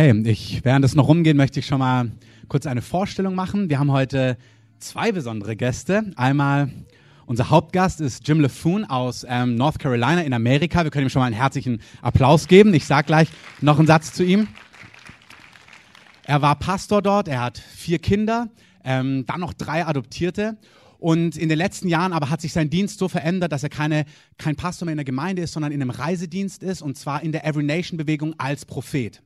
Okay, ich, während es noch rumgeht, möchte ich schon mal kurz eine Vorstellung machen. Wir haben heute zwei besondere Gäste. Einmal unser Hauptgast ist Jim LeFoon aus ähm, North Carolina in Amerika. Wir können ihm schon mal einen herzlichen Applaus geben. Ich sage gleich noch einen Satz zu ihm. Er war Pastor dort, er hat vier Kinder, ähm, dann noch drei Adoptierte. Und in den letzten Jahren aber hat sich sein Dienst so verändert, dass er keine, kein Pastor mehr in der Gemeinde ist, sondern in einem Reisedienst ist, und zwar in der Every Nation Bewegung als Prophet.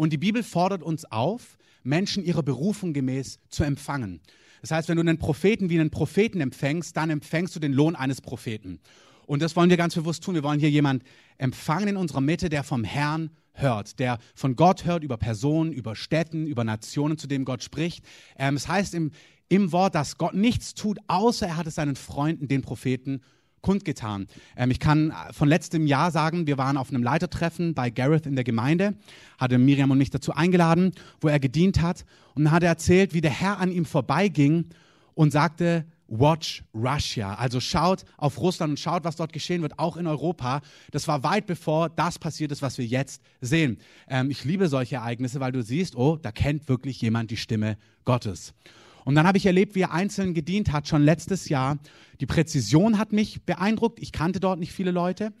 Und die Bibel fordert uns auf, Menschen ihrer Berufung gemäß zu empfangen. Das heißt, wenn du einen Propheten wie einen Propheten empfängst, dann empfängst du den Lohn eines Propheten. Und das wollen wir ganz bewusst tun. Wir wollen hier jemanden empfangen in unserer Mitte, der vom Herrn hört, der von Gott hört über Personen, über Städten, über Nationen, zu dem Gott spricht. Ähm, es heißt im, im Wort, dass Gott nichts tut, außer er hat es seinen Freunden, den Propheten, kundgetan. Ähm, ich kann von letztem Jahr sagen, wir waren auf einem Leitertreffen bei Gareth in der Gemeinde, hatte Miriam und mich dazu eingeladen, wo er gedient hat. Und dann hat er erzählt, wie der Herr an ihm vorbeiging und sagte, Watch Russia. Also schaut auf Russland und schaut, was dort geschehen wird, auch in Europa. Das war weit bevor das passiert ist, was wir jetzt sehen. Ähm, ich liebe solche Ereignisse, weil du siehst, oh, da kennt wirklich jemand die Stimme Gottes. Und dann habe ich erlebt, wie er einzeln gedient hat, schon letztes Jahr. Die Präzision hat mich beeindruckt. Ich kannte dort nicht viele Leute,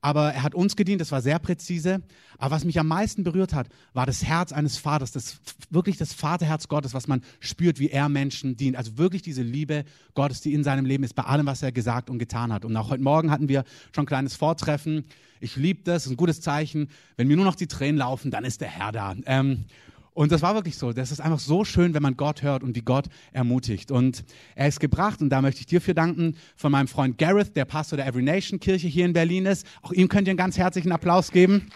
aber er hat uns gedient, das war sehr präzise. Aber was mich am meisten berührt hat, war das Herz eines Vaters, das wirklich das Vaterherz Gottes, was man spürt, wie er Menschen dient. Also wirklich diese Liebe Gottes, die in seinem Leben ist, bei allem, was er gesagt und getan hat. Und auch heute Morgen hatten wir schon ein kleines Vortreffen. Ich liebe das, ein gutes Zeichen. Wenn mir nur noch die Tränen laufen, dann ist der Herr da. Ähm, und das war wirklich so. Das ist einfach so schön, wenn man Gott hört und wie Gott ermutigt. Und er ist gebracht, und da möchte ich dir für danken, von meinem Freund Gareth, der Pastor der Every Nation Kirche hier in Berlin ist. Auch ihm könnt ihr einen ganz herzlichen Applaus geben.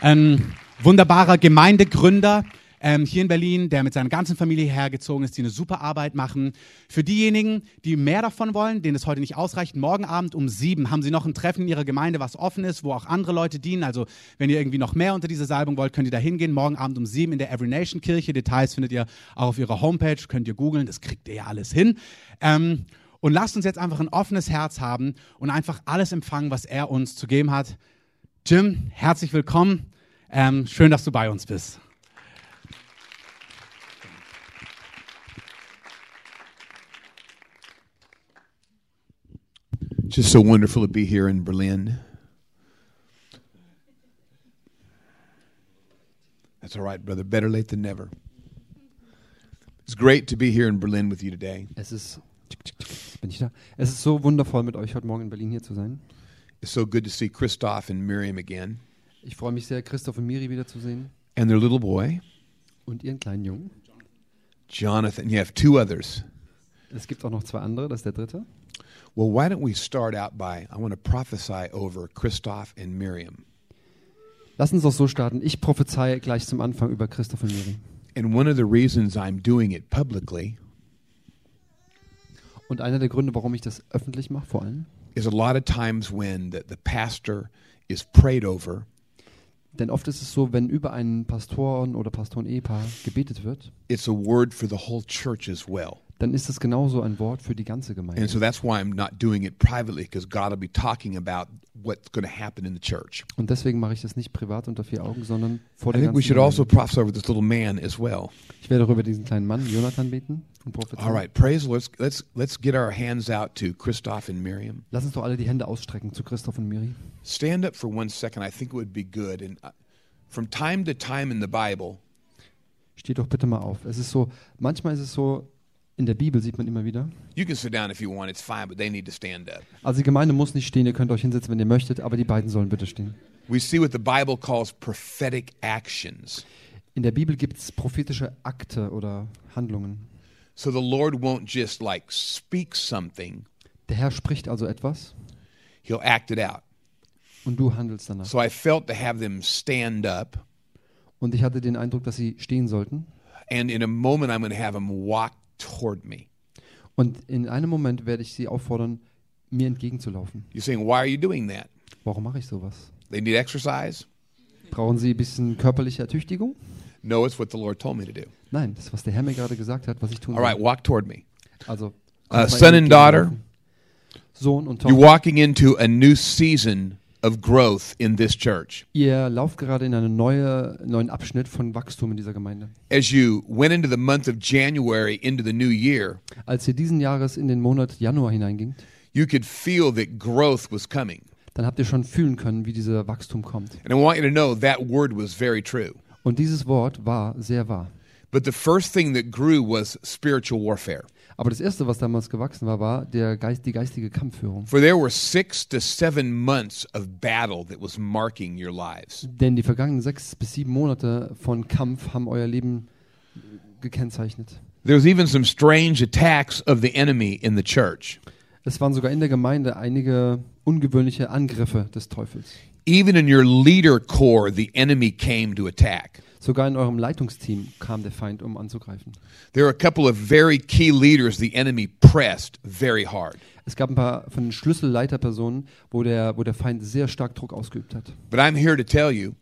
Ein wunderbarer Gemeindegründer, ähm, hier in Berlin, der mit seiner ganzen Familie hergezogen ist, die eine super Arbeit machen. Für diejenigen, die mehr davon wollen, denen es heute nicht ausreicht, morgen Abend um sieben haben sie noch ein Treffen in ihrer Gemeinde, was offen ist, wo auch andere Leute dienen. Also wenn ihr irgendwie noch mehr unter diese Salbung wollt, könnt ihr da hingehen. Morgen Abend um sieben in der Every Nation Kirche. Details findet ihr auch auf ihrer Homepage, könnt ihr googeln, das kriegt ihr ja alles hin. Ähm, und lasst uns jetzt einfach ein offenes Herz haben und einfach alles empfangen, was er uns zu geben hat. Jim, herzlich willkommen. Ähm, schön, dass du bei uns bist. Just so wonderful to be here in Berlin. That's all right, brother. Better late than never. It's great to be here in Berlin with you today. Es ist, bin ich da? Es ist so wundervoll, mit euch heute Morgen in Berlin hier zu sein. It's so good to see Christoph and Miriam again Ich freue mich sehr, Christoph und Miri wiederzusehen and their little boy, und ihren kleinen Jungen. Jonathan. You have two others. Es gibt auch noch zwei andere, das ist der dritte. Well, why don't we start out by I want to prophesy over Christoph and Miriam. Lass uns doch so starten. Ich prophezeie gleich zum Anfang über Christoph und Miri. And one of the reasons I'm doing it publicly Und einer der Gründe, warum ich das öffentlich mache, vor allem, is a lot of times when the, the pastor is prayed over, denn oft ist es so, wenn über einen Pastoren oder Pastoren-Ehepaar gebetet wird, it's a word for the whole church as well. Dann ist es genauso ein Wort für die ganze And so Gemeinde. that's why I'm not doing it privately because God will be talking about what's going to happen in the church. Und deswegen mache ich das nicht privat unter vier Augen, sondern vor I der think we ganzen should also Gemeinde. prophesy over this little man as well. Ich werde auch über diesen kleinen Mann, Jonathan, beten und prophezeien. All right, praise the Lord. Let's, let's let's get our hands out to Christoph and Miriam. Lass uns doch alle die Hände ausstrecken zu Christoph und Miri. Stand up for one second. I think it would be good. And uh, from time to time in the Bible, Steht doch bitte mal auf. Es ist so, manchmal ist es so, in der Bibel sieht man immer wieder. you can sit down if you want. It's fine, but they need to stand up. Also die Gemeinde muss nicht stehen, ihr könnt euch hinsetzen, wenn ihr möchtet, aber die beiden sollen bitte stehen. We see what the Bible calls prophetic actions. In der Bibel gibt es prophetische Akte oder Handlungen. So the Lord won't just like speak something; Der Herr spricht also etwas He'll act it out. und du handelst danach. So I felt to have them stand up, Und ich hatte den Eindruck, dass sie stehen sollten. and in a moment I'm going to have them walk toward me. Und in einem Moment werde ich sie auffordern, mir entgegenzulaufen. You're saying, why are you doing that? Warum mache ich sowas? They need exercise? Brauchen sie ein bisschen körperliche Ertüchtigung? No, it's what the Lord told me to do. Nein, das, was der Herr mir gerade gesagt hat, was ich tun All right, soll. walk toward me. Also, Uh, son and daughter. Sohn und You're Tochter. walking into a new season of growth in this church. Ihr lauft gerade in einen neue, neuen Abschnitt von Wachstum in dieser Gemeinde. As you went into the month of January into the new year, Als ihr diesen Jahres in den Monat Januar hineingingt, you could feel that growth was coming. dann habt ihr schon fühlen können, wie dieser Wachstum kommt. And I want you to know that word was very true. Und dieses Wort war sehr wahr. But the first thing that grew was spiritual warfare. Aber das Erste, was damals gewachsen war, war der Geist, die geistige Kampfführung. For there were six to seven months of battle that was marking your lives. Denn die vergangenen sechs bis sieben Monate von Kampf haben euer Leben gekennzeichnet. There was even some strange attacks of the enemy in the church. Es waren sogar in der Gemeinde einige ungewöhnliche Angriffe des Teufels. Even in your leader corps, the enemy came to attack. Sogar in eurem Leitungsteam kam der Feind, um anzugreifen. There were a couple of very key leaders the enemy pressed very hard. Es gab ein paar von den Schlüsselleiterpersonen, wo der, wo der Feind sehr stark Druck ausgeübt hat. But I'm here to tell you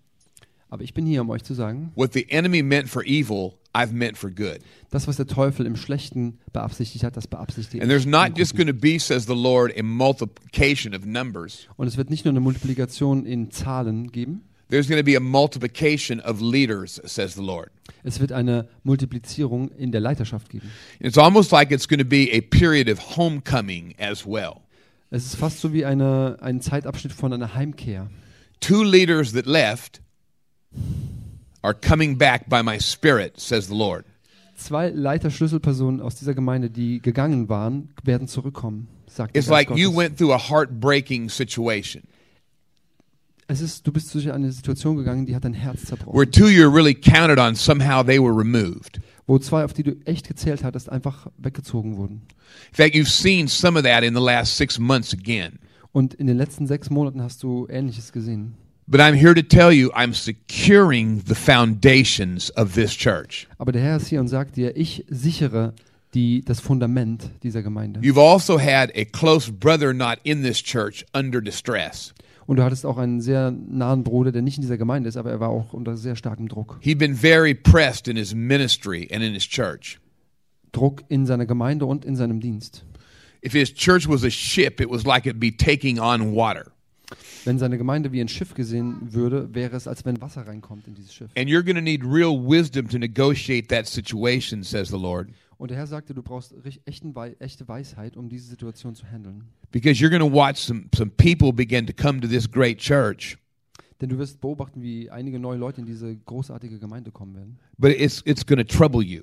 Aber ich bin hier, um euch zu sagen, what the enemy meant for evil, I've meant for good. das, was der Teufel im Schlechten beabsichtigt hat, das beabsichtigt And there's not just going to be, says the Lord, a multiplication of numbers. Und es wird nicht nur eine Multiplikation in Zahlen geben, There's going to be a multiplication of leaders, says the Lord. es wird eine Multiplizierung in der Leiterschaft geben. It's almost like it's going to be a period of homecoming as well. Es ist fast so wie eine, ein Zeitabschnitt von einer Heimkehr. Two leaders that left are coming back by my spirit, says the Lord. Zwei Leiterschlüsselpersonen aus dieser Gemeinde, die gegangen waren, werden zurückkommen, sagt It's like you Gottes. went through a heartbreaking situation Es ist, du bist durch eine Situation gegangen, die hat dein Herz zerbrochen. where two you really counted on, somehow they were removed. Wo zwei, auf die du echt gezählt hattest, einfach weggezogen wurden. In fact, you've seen some of that in the last six months again. Und in den letzten sechs Monaten hast du Ähnliches gesehen. But I'm here to tell you, I'm securing the foundations of this church. Aber der Herr ist hier und sagt dir, ich sichere die, das Fundament dieser Gemeinde. You've also had a close brother not in this church under distress. Und du hattest auch einen sehr nahen Bruder, der nicht in dieser Gemeinde ist, aber er war auch unter sehr starkem Druck. He'd been very pressed in his ministry and in his church. Druck in seiner Gemeinde und in seinem Dienst. If his church was a ship, it was like it'd be taking on water. Wenn seine Gemeinde wie ein Schiff gesehen würde, wäre es, als wenn Wasser reinkommt in dieses Schiff. And you're going to need real wisdom to negotiate that situation, says the Lord, Und der Herr sagte, du brauchst echten, echte Weisheit, um diese Situation zu handeln. because you're going to watch some, some people begin to come to this great church. Denn du wirst beobachten, wie einige neue Leute in diese großartige Gemeinde kommen werden. But it's, it's going to trouble you.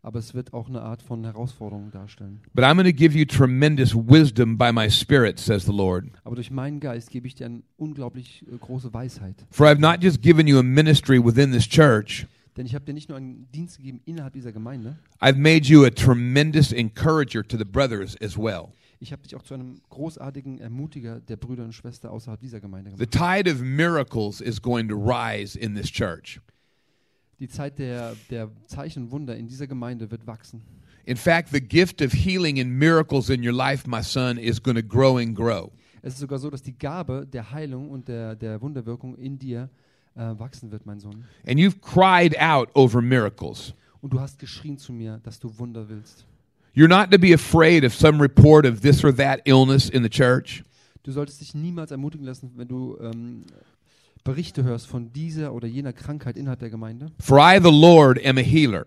Aber es wird auch eine Art von Herausforderung darstellen. But I'm going to give you tremendous wisdom by my Spirit, says the Lord. Aber durch meinen Geist gebe ich dir eine unglaublich äh, große Weisheit. For I've not just given you a ministry within this church, Denn ich habe dir nicht nur einen Dienst gegeben innerhalb dieser Gemeinde, I've made you a tremendous encourager to the brothers as well. ich habe dich auch zu einem großartigen Ermutiger der Brüder und Schwestern außerhalb dieser Gemeinde The gemacht. tide of miracles is going to rise in this church. Die Zeit der, der Zeichen und Wunder in dieser Gemeinde wird wachsen. In fact, the gift of healing and miracles in your life, my son, is going to grow and grow. Es ist sogar so, dass die Gabe der Heilung und der, der Wunderwirkung in dir äh, wachsen wird, mein Sohn. And you've cried out over miracles. Und du hast geschrien zu mir, dass du Wunder willst. You're not to be afraid of some report of this or that illness in the church. Du solltest dich niemals ermutigen lassen, wenn du ähm, Berichte hörst von dieser oder jener Krankheit innerhalb der Gemeinde. For I, the Lord, am a healer.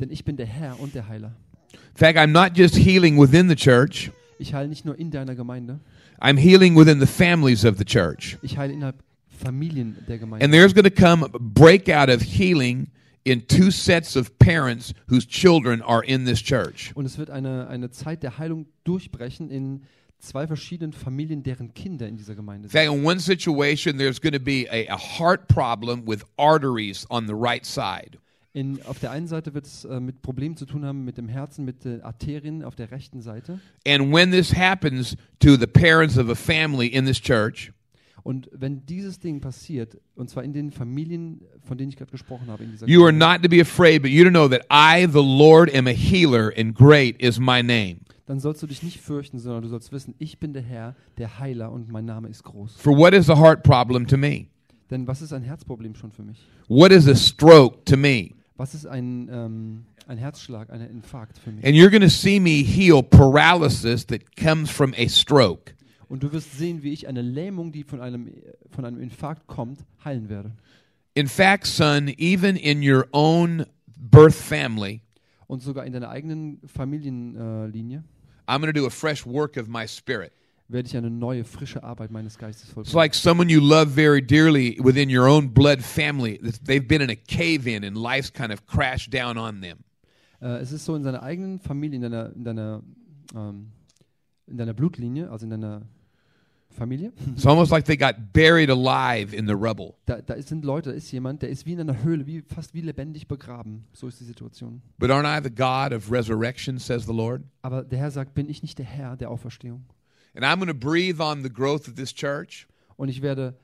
Denn ich bin der Herr und der Heiler. In fact, I'm not just healing within the church, Ich heile nicht nur in deiner Gemeinde, I'm healing within the families of the church. ich heile innerhalb Familien der Gemeinde. And there's going to come a breakout of healing in two sets of parents whose children are in this church. Und es wird eine, eine Zeit der Heilung durchbrechen in zwei verschiedenen Familien, deren Kinder in dieser Gemeinde In sind. in one situation, there's going to be a, a heart problem with arteries on the right side. In, auf der einen Seite wird es äh, mit Problemen zu tun haben mit dem Herzen, mit den Arterien auf der rechten Seite. And when this happens to the parents of a family in this church, Und wenn dieses Ding passiert, und zwar in den Familien, von denen ich gerade gesprochen habe, in dieser you are not to be afraid, but you to know that I, the Lord, am a healer, and great is my name. dann sollst du dich nicht fürchten, sondern du sollst wissen, ich bin der Herr, der Heiler und mein Name ist groß. For what is a heart problem to me? Denn was ist ein Herzproblem schon für mich? What is a stroke to me? Was ist ein, ähm, ein Herzschlag, ein Infarkt für mich? And you're going to see me heal paralysis that comes from a stroke. Und du wirst sehen, wie ich eine Lähmung, die von einem, von einem Infarkt kommt, heilen werde. In fact, son, even in your own birth family, Und sogar in deiner eigenen Familienlinie Linie I'm going to do a fresh work of my spirit. werde ich eine neue, frische Arbeit meines Geistes It's vollbringen. like someone you love very dearly within your own blood family. They've been in a cave in and life's kind of crashed down on them. Äh, es ist so in seiner eigenen Familie, in deiner, in deiner, ähm, in deiner Blutlinie, also in deiner Familie. It's almost like they got buried alive in the rubble. Da, da sind Leute, da ist jemand, der ist wie in einer Höhle, wie, fast wie lebendig begraben. So ist die Situation. But aren't I the God of resurrection, says the Lord? Aber der Herr sagt, bin ich nicht der Herr der Auferstehung? And I'm going to breathe on the growth of this church. Und ich werde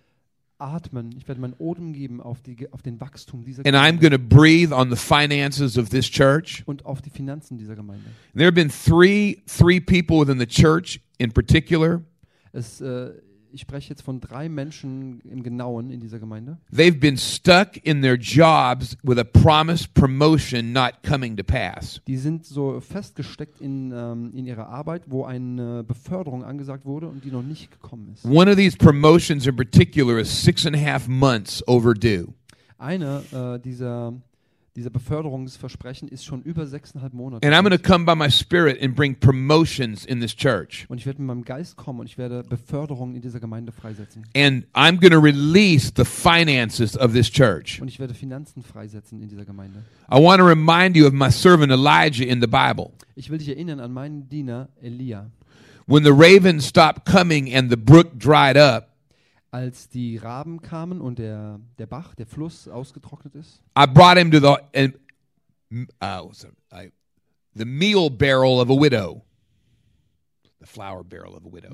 atmen, ich werde meinen Odem geben auf, die, auf den Wachstum dieser And I'm going to breathe on the finances of this church. und auf die Finanzen dieser Gemeinde. There have been three three people within the church in particular. Es, äh, ich spreche jetzt von drei Menschen im Genauen in dieser Gemeinde. They've been stuck in their jobs with a promised promotion not coming to pass. Die sind so festgesteckt in, ähm, in ihrer Arbeit, wo eine Beförderung angesagt wurde und die noch nicht gekommen ist. One of these promotions in particular is six and a half months overdue. Eine äh, dieser, dieser Beförderungsversprechen ist schon über sechseinhalb Monate. And I'm going to come by my spirit and bring promotions in this church. Und ich werde mit meinem Geist kommen und ich werde Beförderungen in dieser Gemeinde freisetzen. And I'm going to release the finances of this church. Und ich werde Finanzen freisetzen in dieser Gemeinde. I want to remind you of my servant Elijah in the Bible. Ich will dich erinnern an meinen Diener Elia. When the ravens stopped coming and the brook dried up, Als die Raben kamen und der, der Bach, der Fluss ausgetrocknet ist, I brought him to the and, uh, it? I, the meal barrel of a widow, the flour barrel of a widow.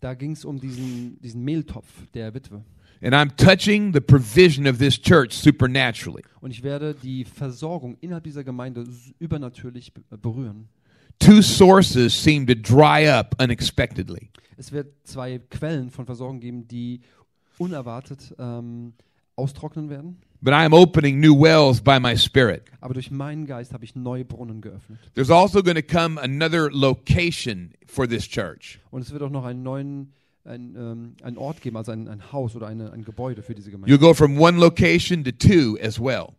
da ging es um diesen, diesen Mehltopf der Witwe. And I'm touching the provision of this church supernaturally. Und ich werde die Versorgung innerhalb dieser Gemeinde übernatürlich be- berühren. Two sources seem to dry up unexpectedly. Es wird zwei Quellen von Versorgung geben, die unerwartet ähm, austrocknen werden. But I am opening new wells by my spirit. Aber durch meinen Geist habe ich neue Brunnen geöffnet. There's also going to come another location for this church. Und es wird auch noch einen neuen ein, ähm, einen Ort geben, also ein, ein Haus oder eine, ein Gebäude für diese Gemeinde. You'll go from one location to two as well.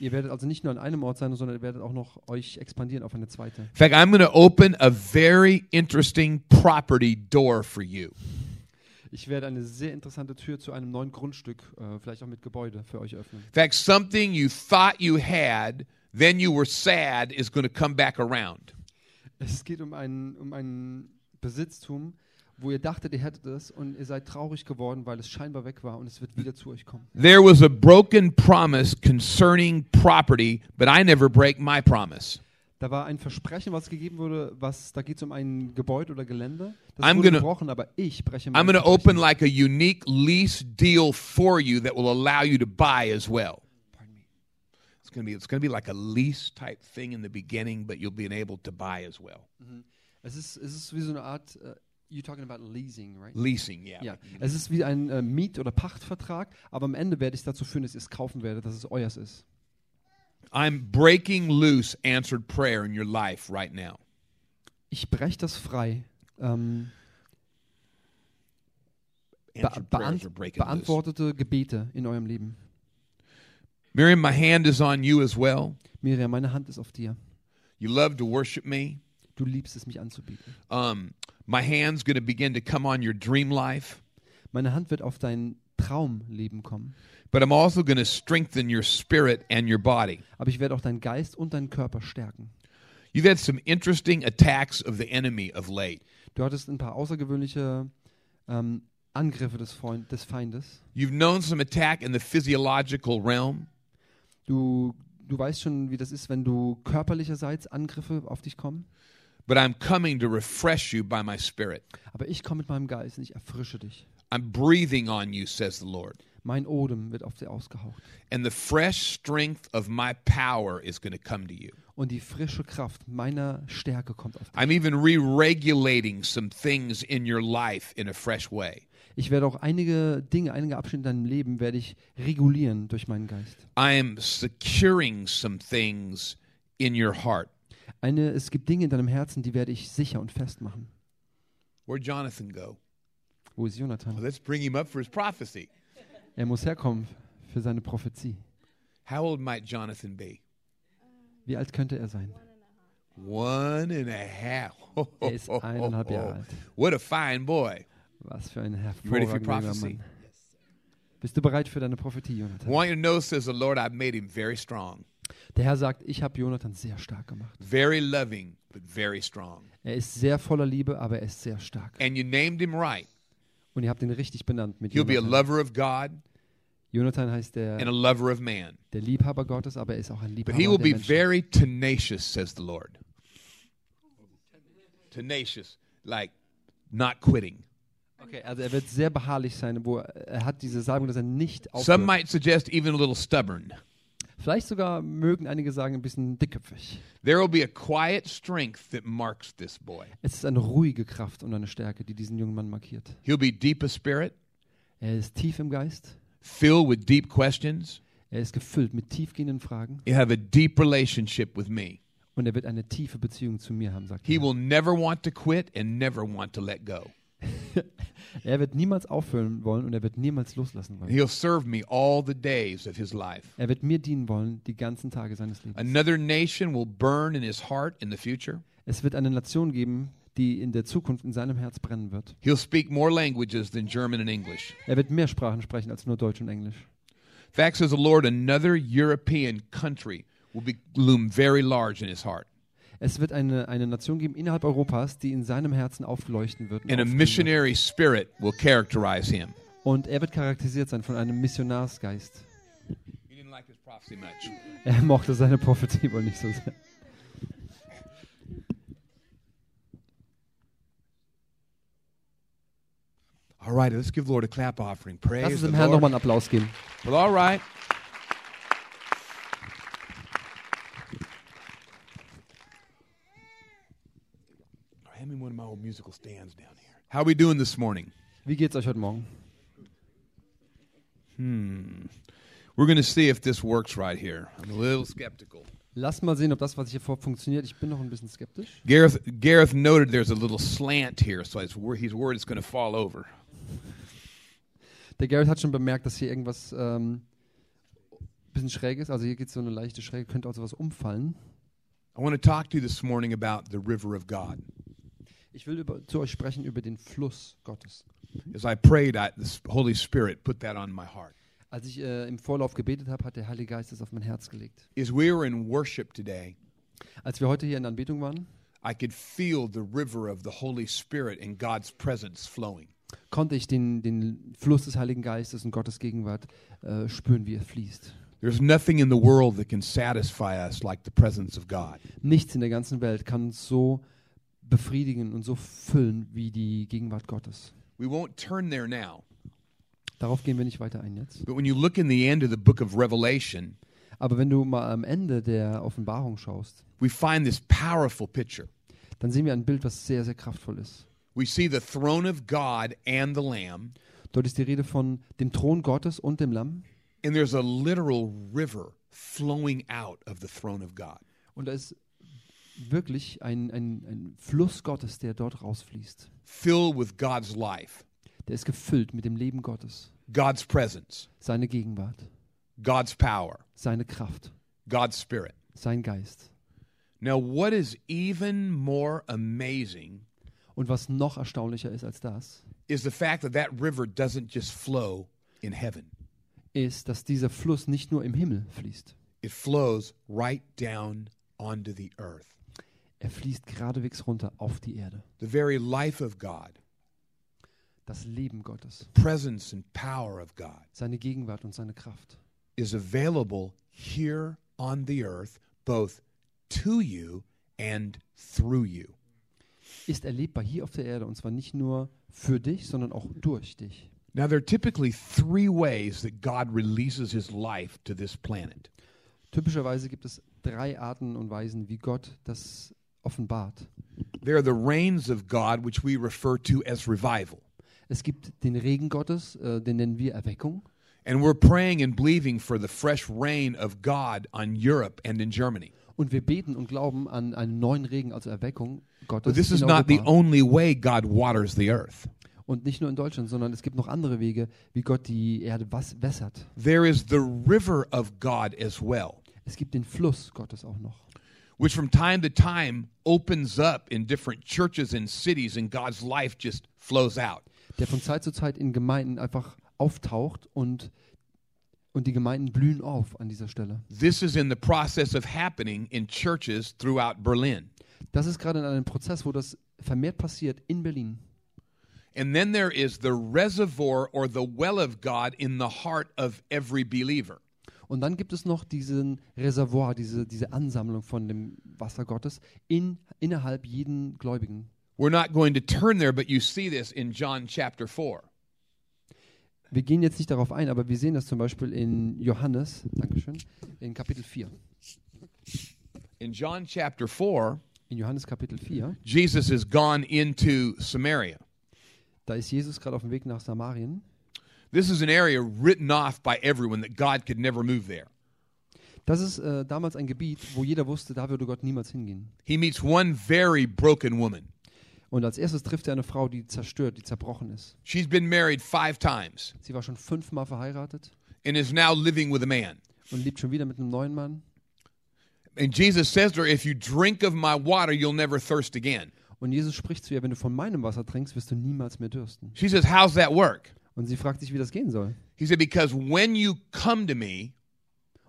Ihr werdet also nicht nur an einem Ort sein, sondern ihr werdet auch noch euch expandieren auf eine zweite. In fact, I'm going to open a very interesting property door for you. Ich werde eine sehr interessante Tür zu einem neuen Grundstück, äh, vielleicht auch mit Gebäude, für euch öffnen. In fact, something you thought you had, then you were sad, is going to come back around. Es geht um einen, um einen Besitztum, wo ihr dachtet, ihr hättet es und ihr seid traurig geworden, weil es scheinbar weg war und es wird wieder zu euch kommen. There was a broken promise concerning property, but I never break my promise. Da war ein Versprechen, was gegeben wurde, was da geht es um ein Gebäude oder Gelände. Das I'm wurde gonna- gebrochen, aber ich breche I'm mein going to open like a unique lease deal for you that will allow you to buy as well. It's going to be it's going to be like a lease type thing in the beginning, but you'll be able to buy as well. Es ist, es ist wie so eine Art, äh, you're talking about leasing, right? Leasing, yeah. Ja, es ist wie ein äh, Miet- oder Pachtvertrag, aber am Ende werde ich dazu führen, dass ihr es kaufen werdet, dass es euers ist. I'm breaking loose answered prayer in your life right now. Ich breche das frei. Ähm, be Answered prayers beant are breaking loose. beantwortete Gebete in eurem Leben. Miriam, my hand is on you as well. Miriam, meine Hand ist auf dir. You love to worship me. Du liebst es, mich anzubieten. Um, my hand's going to begin to come on your dream life, Meine Hand wird auf dein Traumleben kommen. but I'm also going to strengthen your spirit and your body. Aber ich werde auch deinen Geist und deinen Körper stärken. You've had some interesting attacks of the enemy of late. Du hattest ein paar außergewöhnliche ähm, Angriffe des, Freund des Feindes. You've known some attack in the physiological realm. Du, du weißt schon, wie das ist, wenn du körperlicherseits Angriffe auf dich kommen. But I'm coming to refresh you by my spirit. Aber ich komme mit meinem Geist und ich erfrische dich. I'm breathing on you, says the Lord. Mein Odem wird auf dir ausgehaucht. And the fresh strength of my power is going to come to you. Und die frische Kraft meiner Stärke kommt auf dich. I'm even re regulating some things in your life in a fresh way. Ich werde auch einige Dinge, einige Abschnitte in deinem Leben werde ich regulieren durch meinen Geist. I'm securing some things in your heart. Eine, es gibt Dinge in deinem Herzen, die werde ich sicher und fest machen. Where'd Jonathan go? Wo ist Well, Jonathan? let's bring him up for his prophecy. Er muss herkommen für seine Prophezie. How old might Jonathan be? Wie alt könnte er sein? One and a half. Er ist eineinhalb Jahre alt. What a fine boy. Was für ein hervorragender? Mann. Bist du bereit für deine Prophetie, I Jonathan? want you to know, says the Lord, I've made him very strong, Der Herr sagt, ich habe Jonathan sehr stark gemacht. very loving, but very strong. Er ist sehr voller Liebe, aber er ist sehr stark. And you named him right. Und ihr habt ihn richtig benannt mit He'll be a Jonathan. lover of God Jonathan heißt and a der, lover of man. der Liebhaber Gottes, aber er ist auch ein But Liebhaber he will der be Menschen. very tenacious, says the Lord. Tenacious, like not quitting. Okay, also er wird sehr beharrlich sein, wo er hat diese Salbung, dass er nicht Some aufhört. might suggest even a little stubborn. Vielleicht sogar mögen einige sagen, ein bisschen dickköpfig. There will be a quiet strength that marks this boy. Es ist eine ruhige Kraft und eine Stärke, die diesen jungen Mann markiert. He'll be deep of spirit, Er ist tief im Geist. filled with deep questions. Er ist gefüllt mit tiefgehenden Fragen. He'll have a deep relationship with me. Und er wird eine tiefe Beziehung zu mir haben, sagt He er. will never want to quit and never want to let go. Er wird niemals aufhören wollen und er wird niemals loslassen wollen. He'll serve me all the days of his life. Er wird mir dienen wollen die ganzen Tage seines Lebens. Another nation will burn in his heart in the future. Es wird eine Nation geben, die in der Zukunft in seinem Herz brennen wird. He'll speak more languages than German and English. Er wird mehr Sprachen sprechen als nur Deutsch und Englisch. In fact, says the Lord, another European country will be, loom very large in his heart. Es wird eine, eine Nation geben innerhalb Europas, die in seinem Herzen aufleuchten wird. und And a missionary spirit will characterize him. Und er wird charakterisiert sein von einem Missionarsgeist. He didn't like his prophecy much. Er mochte seine Prophetie wohl nicht so sehr. All right, let's give the Lord a clap offering. Lass Praise uns the dem Herrn nochmal einen Applaus geben. Well, all right. Hand me one of my old musical stands down here. How are we doing this morning? Wie geht's euch heute Morgen? We're going to see if this works right here. I'm a little skeptical. Lasst mal sehen, ob das, was ich hier vor funktioniert. Ich bin noch ein bisschen skeptisch. Gareth, Gareth noted there's a little slant here, so he's wor- he's worried it's going to fall over. Der Garrett hat schon bemerkt, dass hier irgendwas ähm, ein bisschen schräg ist. Also hier geht so eine leichte Schräge, könnte auch sowas umfallen. I want to talk to you this morning about the river of God. Ich will über, zu euch sprechen über den Fluss Gottes. As I prayed, I, the Holy Spirit put that on my heart. Als ich äh, im Vorlauf gebetet habe, hat der Heilige Geist es auf mein Herz gelegt. As we were in worship today, Als wir heute hier in Anbetung waren, I could feel the river of the Holy Spirit and God's presence flowing. konnte ich den, den Fluss des Heiligen Geistes und Gottes Gegenwart äh, spüren, wie er fließt. There's nothing in the world that can satisfy us like the presence of God. Nichts in der ganzen Welt kann uns so befriedigen und so füllen wie die Gegenwart Gottes. We won't turn there now, Darauf gehen wir nicht weiter ein jetzt. but when you look in the end of the book of Revelation, Aber wenn du mal am Ende der Offenbarung schaust, we find this powerful picture. dann sehen wir ein Bild, was sehr, sehr kraftvoll ist. We see the throne of God and the Lamb, Dort ist die Rede von dem Thron Gottes und dem Lamm. and there's a literal river flowing out of the throne of God. Und da ist wirklich ein, ein, ein Fluss Gottes, der dort rausfließt. filled with God's life, Der ist gefüllt mit dem Leben Gottes, God's presence, seine Gegenwart, God's power, seine Kraft, God's spirit. sein Geist. Now, what is even more amazing Und was noch erstaunlicher ist als das, is the fact that that river doesn't just flow in heaven, ist, dass dieser Fluss nicht nur im Himmel fließt. it flows right down onto the earth. Er fließt geradewegs runter auf die Erde. The very life of God, Das Leben Gottes, presence and power of God seine Gegenwart und seine Kraft is available here on the earth, both to you and through you. ist erlebbar hier auf der Erde und zwar nicht nur für dich, sondern auch durch dich. Now, there are typically three ways that God releases his life to this planet. Typischerweise gibt es drei Arten und Weisen, wie Gott das offenbart. There are the rains of God, which we refer to as revival. Es gibt den Regen Gottes, äh, den nennen wir Erweckung. And we're praying and believing for the fresh rain of God on Europe and in Germany. Und wir beten und glauben an einen neuen Regen, also Erweckung Gottes But this is in not the Europa. only way God waters the earth. Und nicht nur in Deutschland, sondern es gibt noch andere Wege, wie Gott die Erde was wässert. There is the river of God as well, Es gibt den Fluss Gottes auch noch, which from time to time opens up in different churches and cities, and God's life just flows out. der von Zeit zu Zeit in Gemeinden einfach auftaucht und, und die Gemeinden blühen auf an dieser Stelle. This is in the process of happening in churches throughout Berlin. Das ist gerade in einem Prozess, wo das vermehrt passiert in Berlin. And then there is the reservoir or the well of God in the heart of every believer. Und dann gibt es noch diesen Reservoir, diese, diese Ansammlung von dem Wasser Gottes in, innerhalb jeden Gläubigen. We're not going to turn there, but you see this in John chapter 4. Wir gehen jetzt nicht darauf ein, aber wir sehen das zum Beispiel in Johannes, Dankeschön, in Kapitel 4. In John chapter 4, In Johannes Kapitel 4, Jesus has gone into Samaria. da ist Jesus gerade auf dem Weg nach Samarien. This is an area written off by everyone that God could never move there. Das ist äh, damals ein Gebiet, wo jeder wusste, da würde Gott niemals hingehen. He meets one very broken woman. Und als erstes trifft er eine Frau, die zerstört, die zerbrochen ist. She's been married five times Sie war schon fünfmal verheiratet and is now living with a man. und lebt schon wieder mit einem neuen Mann. And Jesus says to her, If you drink of my water, you'll never thirst again. Und Jesus spricht zu ihr, wenn du von meinem Wasser trinkst, wirst du niemals mehr dürsten. She says, How's that work? Und sie fragt sich, wie das gehen soll. He said, Because when you come to me,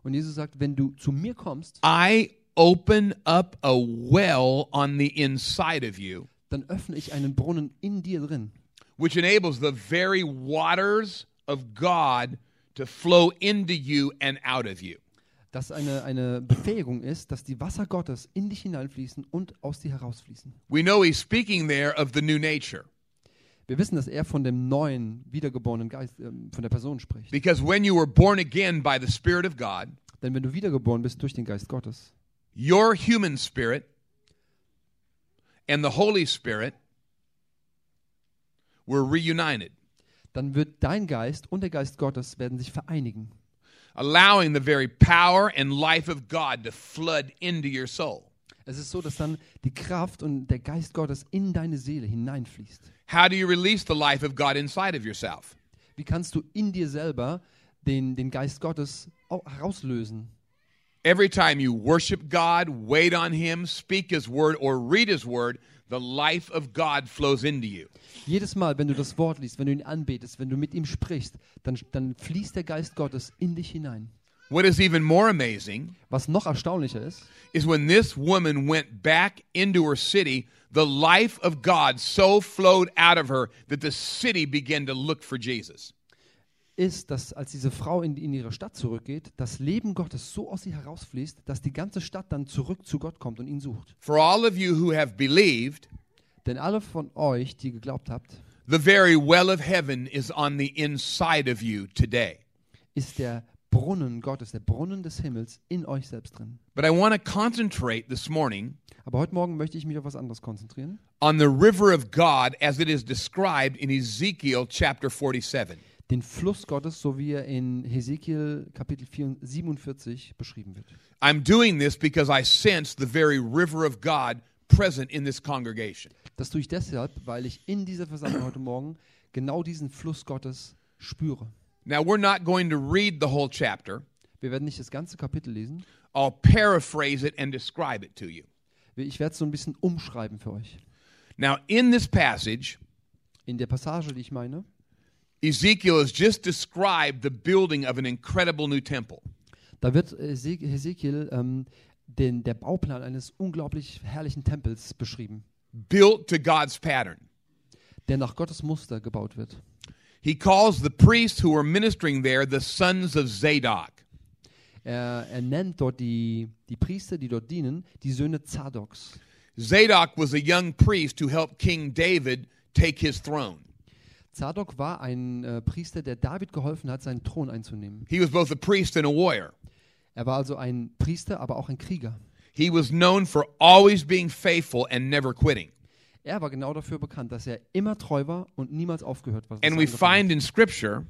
Und Jesus sagt, wenn du zu mir kommst, I open up a well on the inside of you, dann öffne ich einen Brunnen in dir drin, which enables the very waters of God to flow into you and out of you. dass eine, eine Befähigung ist, dass die Wasser Gottes in dich hineinfließen und aus dir herausfließen. We know he's speaking there of the new nature. Wir wissen, dass er von dem neuen, wiedergeborenen Geist, ähm, von der Person spricht. Because when you were born again by the Spirit of God, Denn wenn du wiedergeboren bist durch den Geist Gottes, your human spirit and the Holy Spirit were reunited, dann wird dein Geist und der Geist Gottes werden sich vereinigen, allowing the very power and life of God to flood into your soul. Es ist so, dass dann die Kraft und der Geist Gottes in deine Seele hineinfließt. How do you release the life of God inside of yourself? Wie kannst du in dir selber den, den Geist Gottes au- herauslösen? Every time you worship God, wait on Him, speak His word, or read His word, the life of God flows into you. Jedes Mal, wenn du das Wort liest, wenn du ihn anbetest, wenn du mit ihm sprichst, dann, dann fließt der Geist Gottes in dich hinein. What is even more amazing Was noch erstaunlicher ist, is when this woman went back into her city, the life of God so flowed out of her that the city began to look for Jesus. ist, dass als diese Frau in, in ihre Stadt zurückgeht, das Leben Gottes so aus ihr herausfließt, dass die ganze Stadt dann zurück zu Gott kommt und ihn sucht. For all of you who have believed, Denn alle von euch, die geglaubt habt, the very well of heaven is on the inside of you today. ist der Brunnen Gottes, der Brunnen des Himmels in euch selbst drin. But I want to concentrate this morning Aber heute Morgen möchte ich mich auf was anderes konzentrieren. on the river of God as it is described in Ezekiel chapter 47. Den Fluss Gottes, so wie er in Hesekiel Kapitel 4 47 beschrieben wird. I'm doing this because I sense the very river of God present in this congregation. Das tue ich deshalb, weil ich in dieser Versammlung heute Morgen genau diesen Fluss Gottes spüre. Now, we're not going to read the whole chapter. Wir werden nicht das ganze Kapitel lesen. I'll paraphrase it and describe it to you. Ich werde es so ein bisschen umschreiben für euch. Now, in this passage, In der Passage, die ich meine, Ezekiel has just described the building of an incredible new temple. da wird Hese- Hesekiel ähm, den, der Bauplan eines unglaublich herrlichen Tempels beschrieben, built to God's pattern. der nach Gottes Muster gebaut wird. He calls the priests who were ministering there the sons of Zadok. Er, er nennt dort die, die Priester, die dort dienen, die Söhne Zadoks. Zadok was a young priest who helped King David take his throne. Zadok war ein äh, Priester, der David geholfen hat, seinen Thron einzunehmen. He was both a priest and a warrior. Er war also ein Priester, aber auch ein Krieger. He was known for always being faithful and never quitting. Er war genau dafür bekannt, dass er immer treu war und niemals aufgehört was And we find in Scripture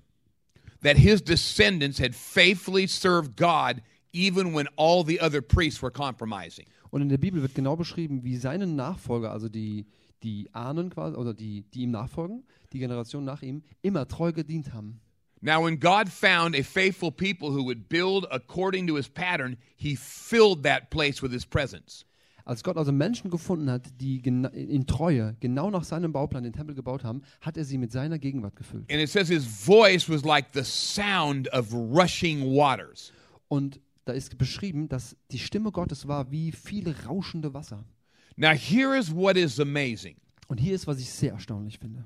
that his descendants had faithfully served God even when all the other priests were compromising. Und in der Bibel wird genau beschrieben, wie seine Nachfolger, also die, die Ahnen quasi, oder die, die ihm nachfolgen, die Generation nach ihm, immer treu gedient haben. Now, when God found a faithful people who would build according to his pattern, he filled that place with his presence. Als Gott also Menschen gefunden hat, die in Treue genau nach seinem Bauplan den Tempel gebaut haben, hat er sie mit seiner Gegenwart gefüllt. And it says his voice was like the sound of rushing waters. Und da ist beschrieben, dass die Stimme Gottes war wie viele rauschende Wasser. Now, here is what is amazing. Und hier ist, was ich sehr erstaunlich finde.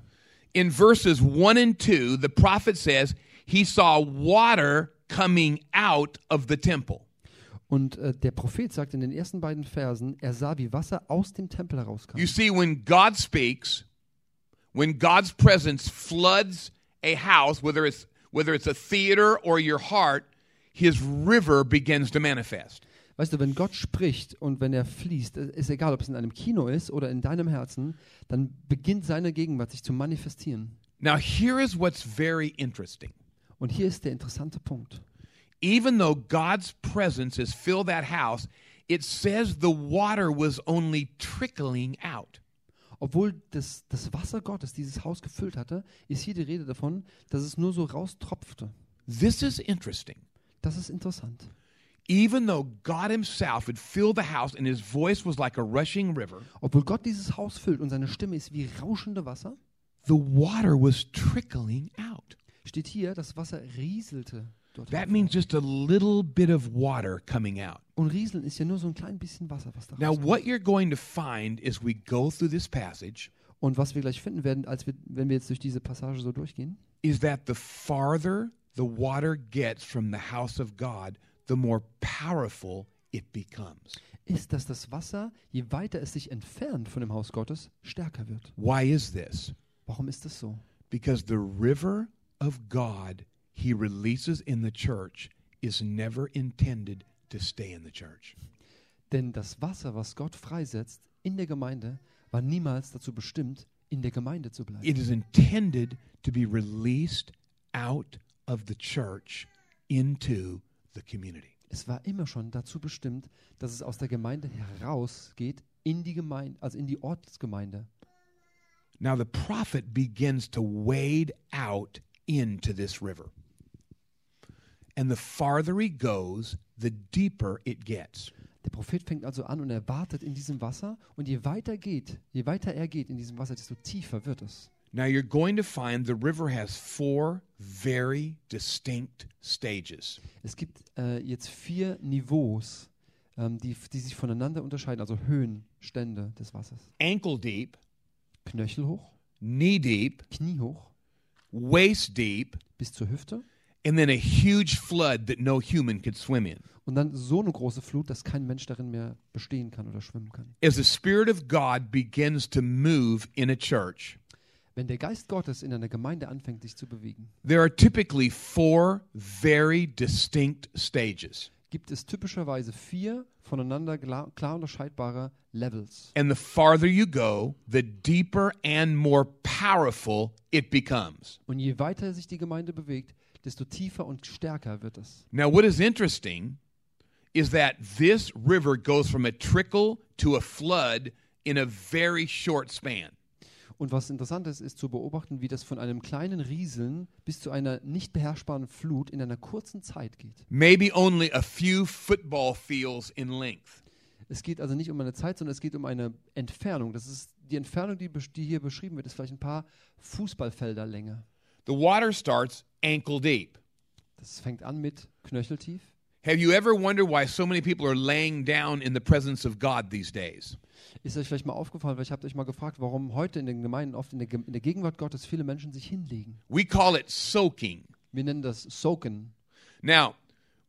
In verses 1 and 2, the prophet says he saw water coming out of the temple. Und äh, der Prophet sagt in den ersten beiden Versen, er sah, wie Wasser aus dem Tempel herauskam. You see, when God speaks, when God's presence floods a house, whether it's whether it's a theater or your heart, his river begins to manifest. Weißt du, wenn Gott spricht und wenn er fließt, äh, ist egal, ob es in einem Kino ist oder in deinem Herzen, dann beginnt seine Gegenwart sich zu manifestieren. Now, here is what's very interesting. Und hier ist der interessante Punkt. Even though God's presence has filled that house, it says the water was only trickling out. Obwohl das, das Wasser Gottes dieses Haus gefüllt hatte, ist hier die Rede davon, dass es nur so raustropfte. This is interesting. Das ist interessant. Even though God Himself had filled the house and His voice was like a rushing river, Obwohl Gott dieses Haus füllt und seine Stimme ist wie rauschende Wasser, the water was trickling out. steht hier, das Wasser rieselte dort. That means just a little bit of water coming out. Und rieseln ist ja nur so ein klein bisschen Wasser, was da Now, rauskommt. what you're going to find as we go through this passage Und was wir gleich finden werden, als wir, wenn wir jetzt durch diese Passage so durchgehen, is that the farther the water gets from the house of God, the more powerful it becomes. ist, dass das Wasser, je weiter es sich entfernt von dem Haus Gottes, stärker wird. Why is this? Warum ist das so? Because the river of God he releases in the church is never intended to stay in the church. Denn das Wasser, was Gott freisetzt in der Gemeinde, war niemals dazu bestimmt, in der Gemeinde zu bleiben. It is intended to be released out of the church into the community. Es war immer schon dazu bestimmt, dass es aus der Gemeinde herausgeht in die Gemeinde, also in die Ortsgemeinde. Now the prophet begins to wade out into this river. And the farther he goes, the deeper it gets. Der Prophet fängt also an und er wartet in diesem Wasser und je weiter geht, je weiter er geht in diesem Wasser, desto tiefer wird es. Now you're going to find the river has four very distinct stages. Es gibt äh, jetzt vier Niveaus, ähm, die, die sich voneinander unterscheiden, also Höhen, Stände des Wassers. Ankle deep, Knöchel hoch, knee deep, Knie hoch, waist deep, bis zur Hüfte and then a huge flood that no human could swim in. und dann so eine große Flut, dass kein Mensch darin mehr bestehen kann oder schwimmen kann. As the Spirit of God begins to move in a church, Wenn der Geist Gottes in einer Gemeinde anfängt, sich zu bewegen, there are typically four very distinct stages. gibt es typischerweise vier voneinander klar, unterscheidbare Levels. And the farther you go, the deeper and more powerful it becomes. Und je weiter sich die Gemeinde bewegt, desto tiefer und stärker wird es. Now, what is interesting is that this river goes from a trickle to a flood in a very short span. Und was interessant ist, ist zu beobachten, wie das von einem kleinen Rieseln bis zu einer nicht beherrschbaren Flut in einer kurzen Zeit geht. Maybe only a few football fields in length. Es geht also nicht um eine Zeit, sondern es geht um eine Entfernung. Das ist die Entfernung, die, die hier beschrieben wird, ist vielleicht ein paar Fußballfelder Länge. The water starts ankle deep. Das fängt an mit knöcheltief. Have you ever wondered why so many people are laying down in the presence of God these days? Ist euch vielleicht mal aufgefallen, weil ich habe euch mal gefragt, warum heute in den Gemeinden oft in der, in der Gegenwart Gottes viele Menschen sich hinlegen. We call it soaking. Wir nennen das Soaken. Now,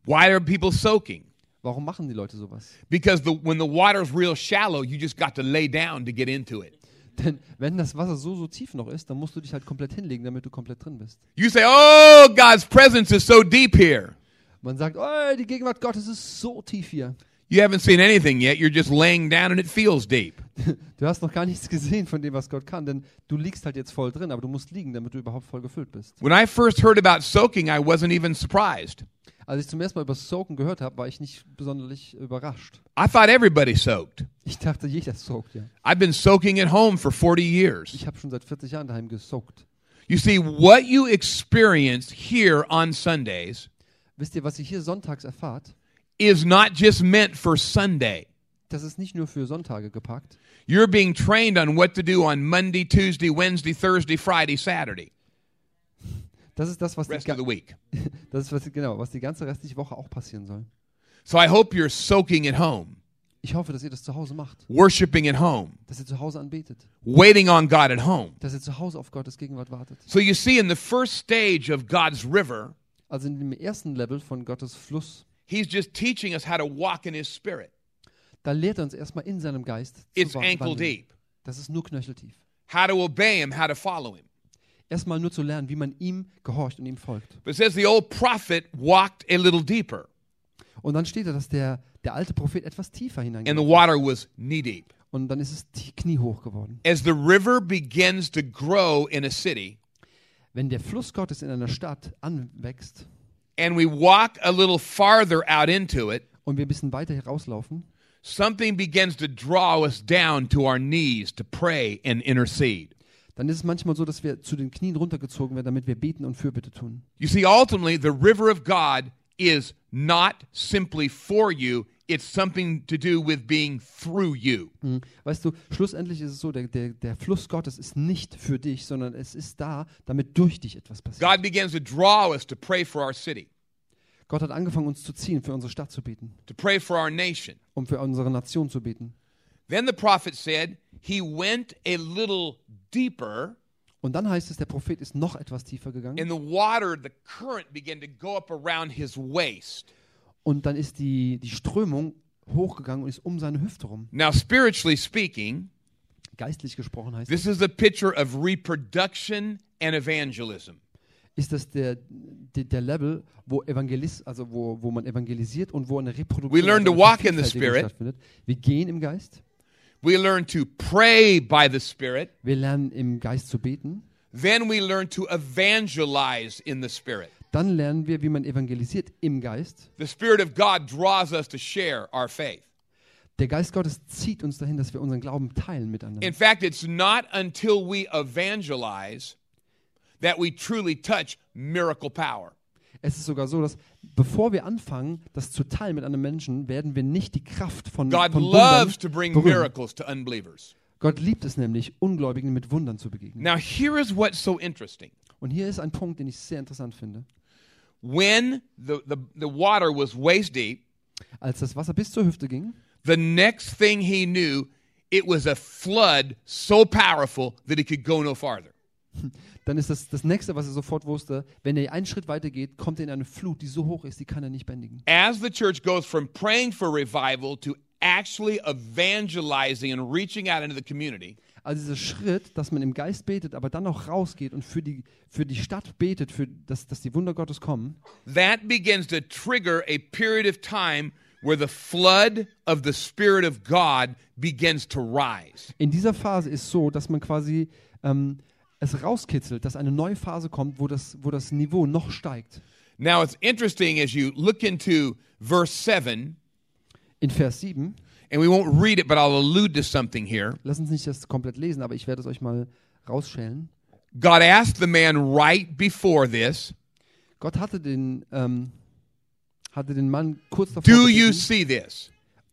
why are people soaking? Warum machen die Leute sowas? Because the, when the water's real shallow, you just got to lay down to get into it. Denn wenn das Wasser so, so tief noch ist, dann musst du dich halt komplett hinlegen, damit du komplett drin bist. You say, Oh, God's presence is so deep here. Man sagt, oh, die Gegenwart Gottes ist so tief hier. You haven't seen anything yet. You're just laying down and it feels deep. Du hast noch gar nichts gesehen von dem, was Gott kann, denn du liegst halt jetzt voll drin, aber du musst liegen, damit du überhaupt voll gefüllt bist. When I first heard about soaking, I wasn't even surprised. Als ich zum ersten Mal über Soaken gehört habe, war ich nicht besonders überrascht. I thought everybody soaked. Ich dachte, jeder soakt, ja. I've been soaking at home for 40 years. Ich habe schon seit 40 Jahren daheim gesoakt. You see, what you experience here on Sundays Wisst ihr, was ihr hier sonntags erfahrt? is not just meant for Sunday. Das ist nicht nur für Sonntage gepackt. You're being trained on what to do on Monday, Tuesday, Wednesday, Thursday, Friday, Saturday, Das ist das, was die, rest of ga- the week. das ist, was, genau, was die ganze restliche Woche auch passieren soll. So I hope you're soaking at home, Ich hoffe, dass ihr das zu Hause macht, worshiping at home, dass ihr zu Hause anbetet, waiting on God at home. dass ihr zu Hause auf Gottes Gegenwart wartet. So you see, in the first stage of God's river, Also in dem ersten Level von Gottes Fluss, He's just teaching us how to walk in His Spirit. da lehrt er uns erstmal in seinem Geist zu It's ankle deep. Das ist nur knöcheltief. How to obey Him, how to follow Him. Erstmal nur zu lernen, wie man ihm gehorcht und ihm folgt. But it says the old prophet walked a little deeper, Und dann steht da, dass der, der alte Prophet etwas tiefer and the hineingeht. water was knee deep. Und dann ist es kniehoch geworden. As the river begins to grow in a city, Wenn der Fluss Gottes in einer Stadt anwächst and we walk a little farther out into it, und wir ein bisschen weiter herauslaufen, something begins to draw us down to our knees to pray and intercede. Dann ist es manchmal so, dass wir zu den Knien runtergezogen werden, damit wir beten und Fürbitte tun. You see, ultimately, the river of God is not simply for you, it's something to do with being through you. Mhm. Weißt du, schlussendlich ist es so, der, der, der Fluss Gottes ist nicht für dich, sondern es ist da, damit durch dich etwas passiert. God begins to draw us to pray for our city, Gott hat angefangen, uns zu ziehen, für unsere Stadt zu beten, to pray for our nation. um für unsere Nation zu beten. Then the prophet said, He went a little deeper, Und dann heißt es, der Prophet ist noch etwas tiefer gegangen and the water, the current began to go up around his waist. und dann ist die, die Strömung hochgegangen und ist um seine Hüfte rum. Now, spiritually speaking, Geistlich gesprochen heißt this is a picture of reproduction and evangelism. ist das der, der, der Level, wo Evangelis, also wo, wo man evangelisiert und wo eine Reproduktion We learn to walk in the Spirit. stattfindet. Wir gehen im Geist, We learn to pray by the Spirit. wir lernen im Geist zu beten, Then we learn to evangelize in the Spirit. dann lernen wir, wie man evangelisiert im Geist. The Spirit of God draws us to share our faith. Der Geist Gottes zieht uns dahin, dass wir unseren Glauben teilen miteinander. In fact, it's not until we evangelize that we truly touch miracle power. Es ist sogar so, dass bevor wir anfangen, das zu teilen mit anderen Menschen, werden wir nicht die Kraft von, God von loves to bring berühren. miracles to unbelievers. Gott liebt es nämlich, Ungläubigen mit Wundern zu begegnen. Now, here is what's so interesting. Und hier ist ein Punkt, den ich sehr interessant finde. When the, the, the water was waist deep, Als das Wasser bis zur Hüfte ging, the next thing he knew, it was a flood so powerful that it could go no farther. dann ist das das Nächste, was er sofort wusste, wenn er einen Schritt weiter geht, kommt er in eine Flut, die so hoch ist, die kann er nicht bändigen. As the church goes from praying for revival to actually evangelizing and reaching out into the community, Also dieser Schritt, dass man im Geist betet, aber dann auch rausgeht und für die, für die Stadt betet, für, dass, dass die Wunder Gottes kommen, that begins to trigger a period of time where the flood of the Spirit of God begins to rise. in dieser Phase ist so, dass man quasi ähm, es rauskitzelt, dass eine neue Phase kommt, wo das, wo das Niveau noch steigt. Now, it's interesting as you look into verse 7, In Vers 7, and we won't read it, but I'll allude to something here. lass uns nicht das komplett lesen, aber ich werde es euch mal rausschälen. God asked the man right before this, Gott hatte den, ähm, hatte den Mann kurz davor Do you see this?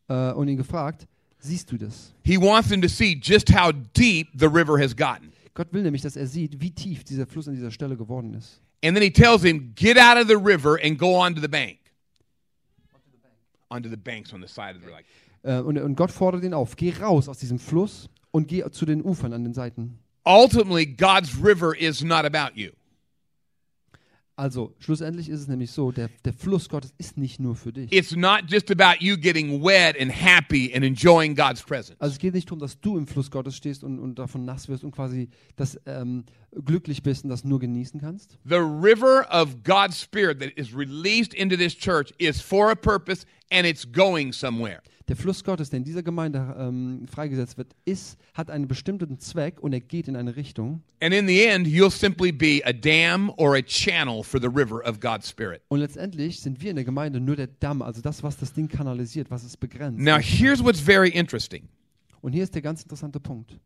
äh, und ihn gefragt, siehst du das? He wants him to see just how deep the river has gotten. Gott will nämlich, dass er sieht, wie tief dieser Fluss an dieser Stelle geworden ist. And then he tells him, Get out of the river and go onto the bank. Onto the banks on the side of the like. Äh, und, und Gott fordert ihn auf, geh raus aus diesem Fluss und geh zu den Ufern an den Seiten. Ultimately, God's river is not about you. Also, schlussendlich ist es nämlich so, der, der Fluss Gottes ist nicht nur für dich. It's not just about you getting wet and happy and enjoying God's presence. Also es geht nicht darum, dass du im Fluss Gottes stehst und, und davon nass wirst und quasi das ähm, glücklich bist und das nur genießen kannst. The river of God's Spirit that is released into this church is for a purpose and it's going somewhere. Der Fluss Gottes, der in dieser Gemeinde ähm, freigesetzt wird, ist, hat einen bestimmten Zweck und er geht in eine Richtung. And in the end, you'll simply be a dam or a channel for the river of God's Spirit. Und letztendlich sind wir in der Gemeinde nur der Damm, also das, was das Ding kanalisiert, was es begrenzt. Now, here's what's very interesting. Und hier ist der ganz interessante Punkt.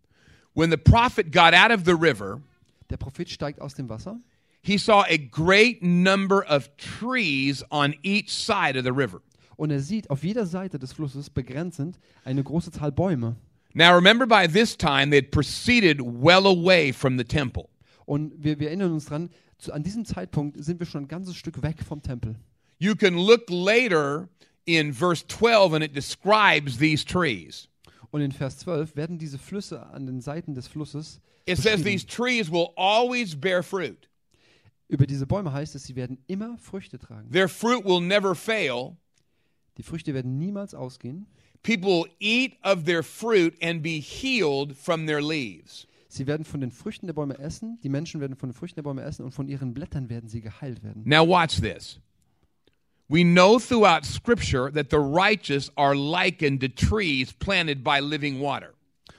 When the prophet got out of the river, Der Prophet steigt aus dem Wasser he saw a great number of trees on each side of the river. Und er sieht auf jeder Seite des Flusses begrenzend eine große Zahl Bäume. Now, remember, by this time, they had proceeded well away from the temple. Und wir, wir erinnern uns dran, zu, an diesem Zeitpunkt sind wir schon ein ganzes Stück weg vom Tempel. You can look later in verse 12, and it describes these trees. Und in Vers 12 werden diese Flüsse an den Seiten des Flusses It says these trees will always bear fruit. Über diese Bäume heißt es, sie werden immer Früchte tragen. Their fruit will never fail. Die Früchte werden niemals ausgehen. People will eat of their fruit and be healed from their leaves. Sie werden von den Früchten der Bäume essen. Die Menschen werden von den Früchten der Bäume essen und von ihren Blättern werden sie geheilt werden. Now, watch this. We know throughout Scripture that the righteous are likened to trees planted by living water.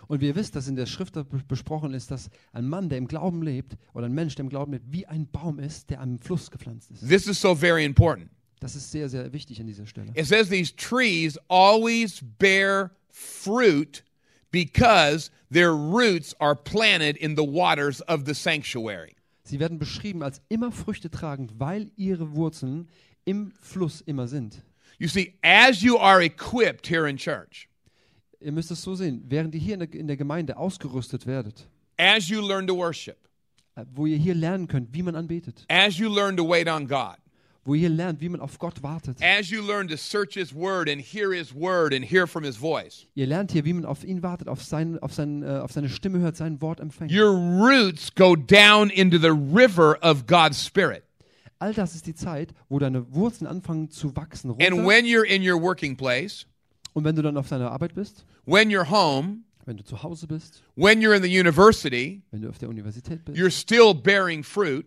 Und wir wissen, dass in der Schrift be- besprochen ist, dass ein Mann, der im Glauben lebt, oder ein Mensch, der im Glauben lebt, wie ein Baum ist, der am Fluss gepflanzt ist. This is so very important. Das ist sehr, sehr wichtig an dieser Stelle. It says these trees always bear fruit because their roots are planted in the waters of the sanctuary. Sie werden beschrieben als immer Früchte tragend, weil ihre Wurzeln im Fluss immer sind. You see, as you are equipped here in church, Ihr müsst es so sehen, während ihr hier in der, in der Gemeinde ausgerüstet werdet, as you learn to worship, äh, wo ihr hier lernen könnt, wie man anbetet, as you learn to wait on God, wo ihr lernt, wie man auf Gott wartet. as you learn to search His Word and hear His Word and hear from His voice, Ihr lernt hier, wie man auf ihn wartet, auf, sein, auf, sein, äh, auf seine Stimme hört, sein Wort empfängt. your roots go down into the river of God's Spirit. All das ist die Zeit, wo deine Wurzeln anfangen zu wachsen. And Runter. when you're in your working place, Und wenn du dann auf deiner Arbeit bist, when you're home, wenn du zu Hause bist, when you're in the university, wenn du auf der Universität bist, you're still bearing fruit.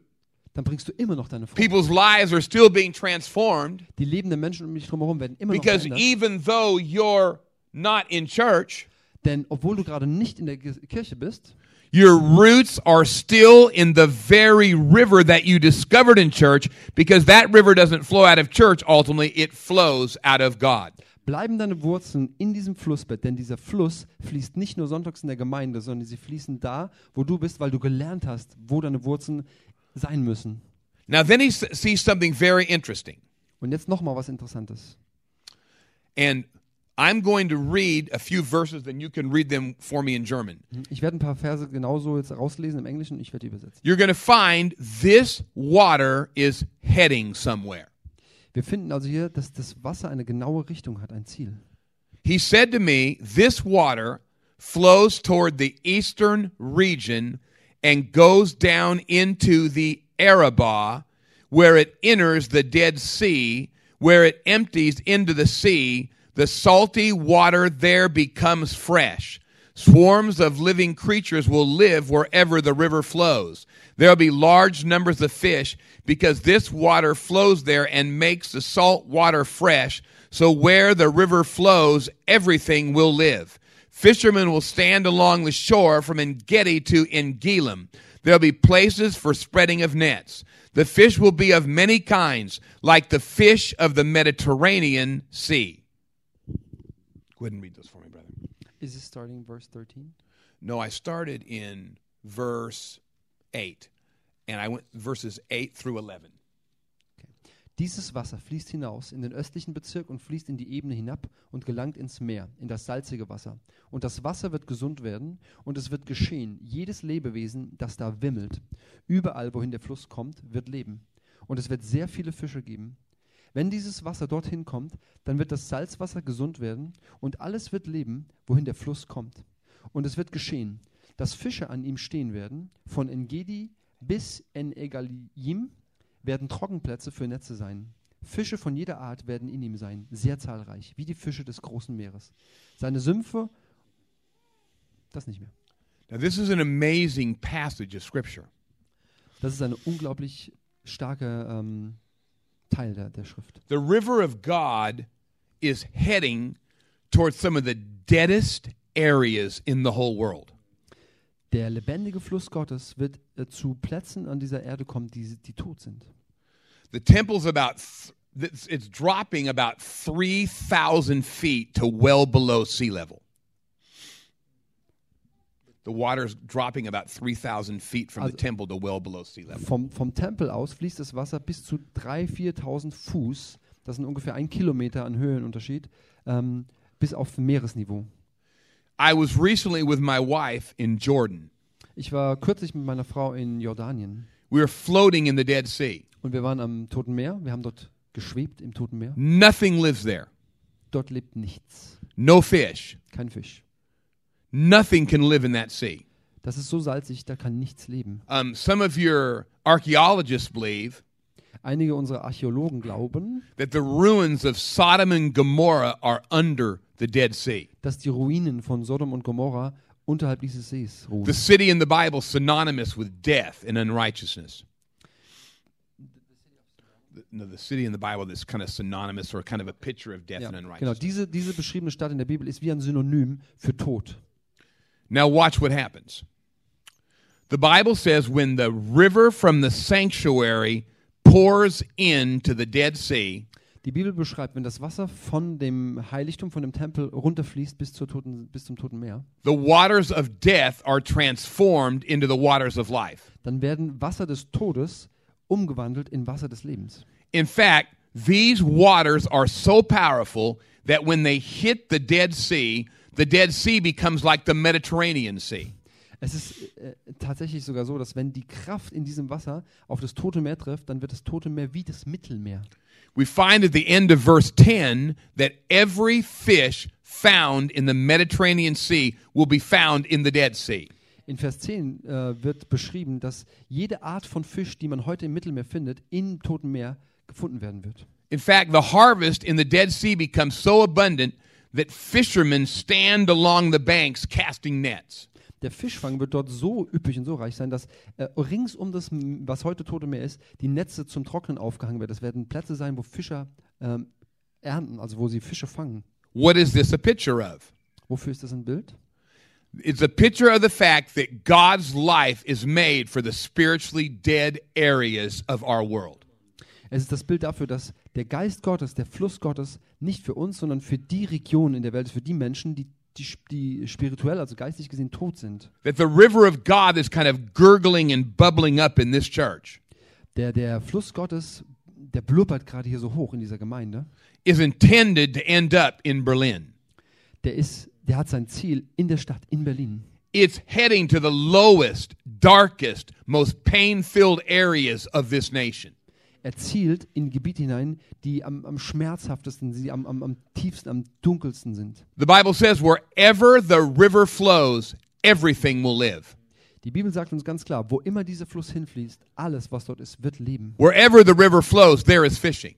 Dann bringst du immer noch deine Frucht. People's lives are still being transformed Die lebenden Menschen um dich drumherum werden immer noch because verändert. even though you're not in church, Denn obwohl du gerade nicht in der Kirche bist, your roots are still in the very river that you discovered in church because that river doesn't flow out of church ultimately, it flows out of God. bleiben deine Wurzeln in diesem Flussbett. Denn dieser Fluss fließt nicht nur sonntags in der Gemeinde, sondern sie fließen da, wo du bist, weil du gelernt hast, wo deine Wurzeln sein müssen. Now, then he sees something very interesting. Und jetzt nochmal was Interessantes. And I'm going to read a few verses, then you can read them for me in German. Ich werde ein paar Verse genauso jetzt rauslesen im Englischen und ich werde die übersetzen. You're going to find this water is heading somewhere. Wir finden also hier, dass das Wasser eine genaue Richtung hat, ein Ziel. He said to me, This water flows toward the eastern region and goes down into the Arabah, where it enters the Dead Sea, where it empties into the sea. The salty water there becomes fresh. Swarms of living creatures will live wherever the river flows. There'll be large numbers of fish because this water flows there and makes the salt water fresh. So where the river flows, everything will live. Fishermen will stand along the shore from Engedi to Engelim. There'll be places for spreading of nets. The fish will be of many kinds, like the fish of the Mediterranean Sea. Go ahead and read those for me, brother. Is it starting verse 13? No, I started in verse 8, and I went verses 8 through 11. Dieses Wasser fließt hinaus in den östlichen Bezirk und fließt in die Ebene hinab und gelangt ins Meer, in das salzige Wasser. Und das Wasser wird gesund werden und es wird geschehen. Jedes Lebewesen, das da wimmelt, überall, wohin der Fluss kommt, wird leben. Und es wird sehr viele Fische geben. Wenn dieses Wasser dorthin kommt, dann wird das Salzwasser gesund werden und alles wird leben, wohin der Fluss kommt. Und es wird geschehen, dass Fische an ihm stehen werden, von Engedi bis En-Egalim, werden Trockenplätze für Netze sein. Fische von jeder Art werden in ihm sein, sehr zahlreich, wie die Fische des großen Meeres. Seine Sümpfe, das nicht mehr. Now, this is an amazing passage of Scripture. Das ist ein unglaublich starker ähm, Teil der, der Schrift. The river of God is heading towards some of the deadest areas in the whole world. Der lebendige Fluss Gottes wird äh, zu Plätzen an dieser Erde kommen, die, die tot sind. The temple's about th- it's, it's dropping about 3,000 feet to well below sea level. The water's dropping about 3,000 feet from the Also- temple to well below sea level. Vom, vom Tempel aus fließt das Wasser bis zu 3.000, 4.000 Fuß, das sind ungefähr ein Kilometer an Höhenunterschied, ähm, bis auf Meeresniveau. I was recently with my wife in Jordan. Ich war kürzlich mit meiner Frau in Jordanien We were floating in the Dead Sea. und wir waren am Toten Meer. Wir haben dort geschwebt im Toten Meer. Nothing lives there. Dort lebt nichts, No fish. kein Fisch. Nothing can live in that sea. Das ist so salzig, da kann nichts leben. Um, some of your archaeologists believe Einige unserer Archäologen glauben, that the ruins of Sodom and Gomorrah are under the Dead Sea. dass die Ruinen von Sodom und Gomorra unterhalb dieses Sees ruhen. The city in the Bible synonymous with death and unrighteousness. The, no, the city in the Bible that's kind of synonymous or kind of a picture of death Ja, and genau, unrighteousness. diese, diese beschriebene Stadt in der Bibel ist wie ein Synonym für Tod. Now, watch what happens. The Bible says when the river from the sanctuary pours into the Dead Sea, Die Bibel beschreibt, wenn das Wasser von dem Heiligtum, von dem Tempel runterfließt bis, zur Toten, bis zum Toten Meer, the waters of death are transformed into the waters of life. dann werden Wasser des Todes umgewandelt in Wasser des Lebens. In fact, these waters are so powerful that when they hit the Dead Sea, the Dead Sea becomes like the Mediterranean Sea. Es ist äh, tatsächlich sogar so, dass wenn die Kraft in diesem Wasser auf das Tote Meer trifft, dann wird das Tote Meer wie das Mittelmeer. We find at the end of verse 10 that every fish found in the Mediterranean Sea will be found in the Dead Sea. In Vers 10 äh, wird beschrieben, dass jede Art von Fisch, die man heute im Mittelmeer findet, im Toten Meer gefunden werden wird. In fact, the harvest in the Dead Sea becomes so abundant that fishermen stand along the banks casting nets. Der Fischfang wird dort so üppig und so reich sein, dass äh, rings um das, was heute Tote Meer ist, die Netze zum Trocknen aufgehangen werden. Das werden Plätze sein, wo Fischer ähm, ernten, also wo sie Fische fangen. What is this a picture of? Wofür ist das ein Bild? It's a picture of the fact that God's life is made for the spiritually dead areas of our world. Es ist das Bild dafür, dass der Geist Gottes, der Fluss Gottes, nicht für uns, sondern für die Regionen in der Welt für die Menschen, die, die, die spirituell, also geistig gesehen tot sind. That the river of God is kind of gurgling and bubbling up in this church Der, der Fluss Gottes, der blubbert gerade hier so hoch in dieser Gemeinde. is intended to end up in Berlin. Der, ist, der hat sein Ziel in der Stadt, in Berlin. It's heading to the lowest, darkest, most pain filled areas of this nation. Er zielt in Gebiete hinein, die am, am schmerzhaftesten, die am, am, am tiefsten, am dunkelsten sind. The Bible says, wherever the river flows, everything will live. Die Bibel sagt uns ganz klar, wo immer dieser Fluss hinfließt, alles, was dort ist, wird leben. Wherever the river flows, there is fishing.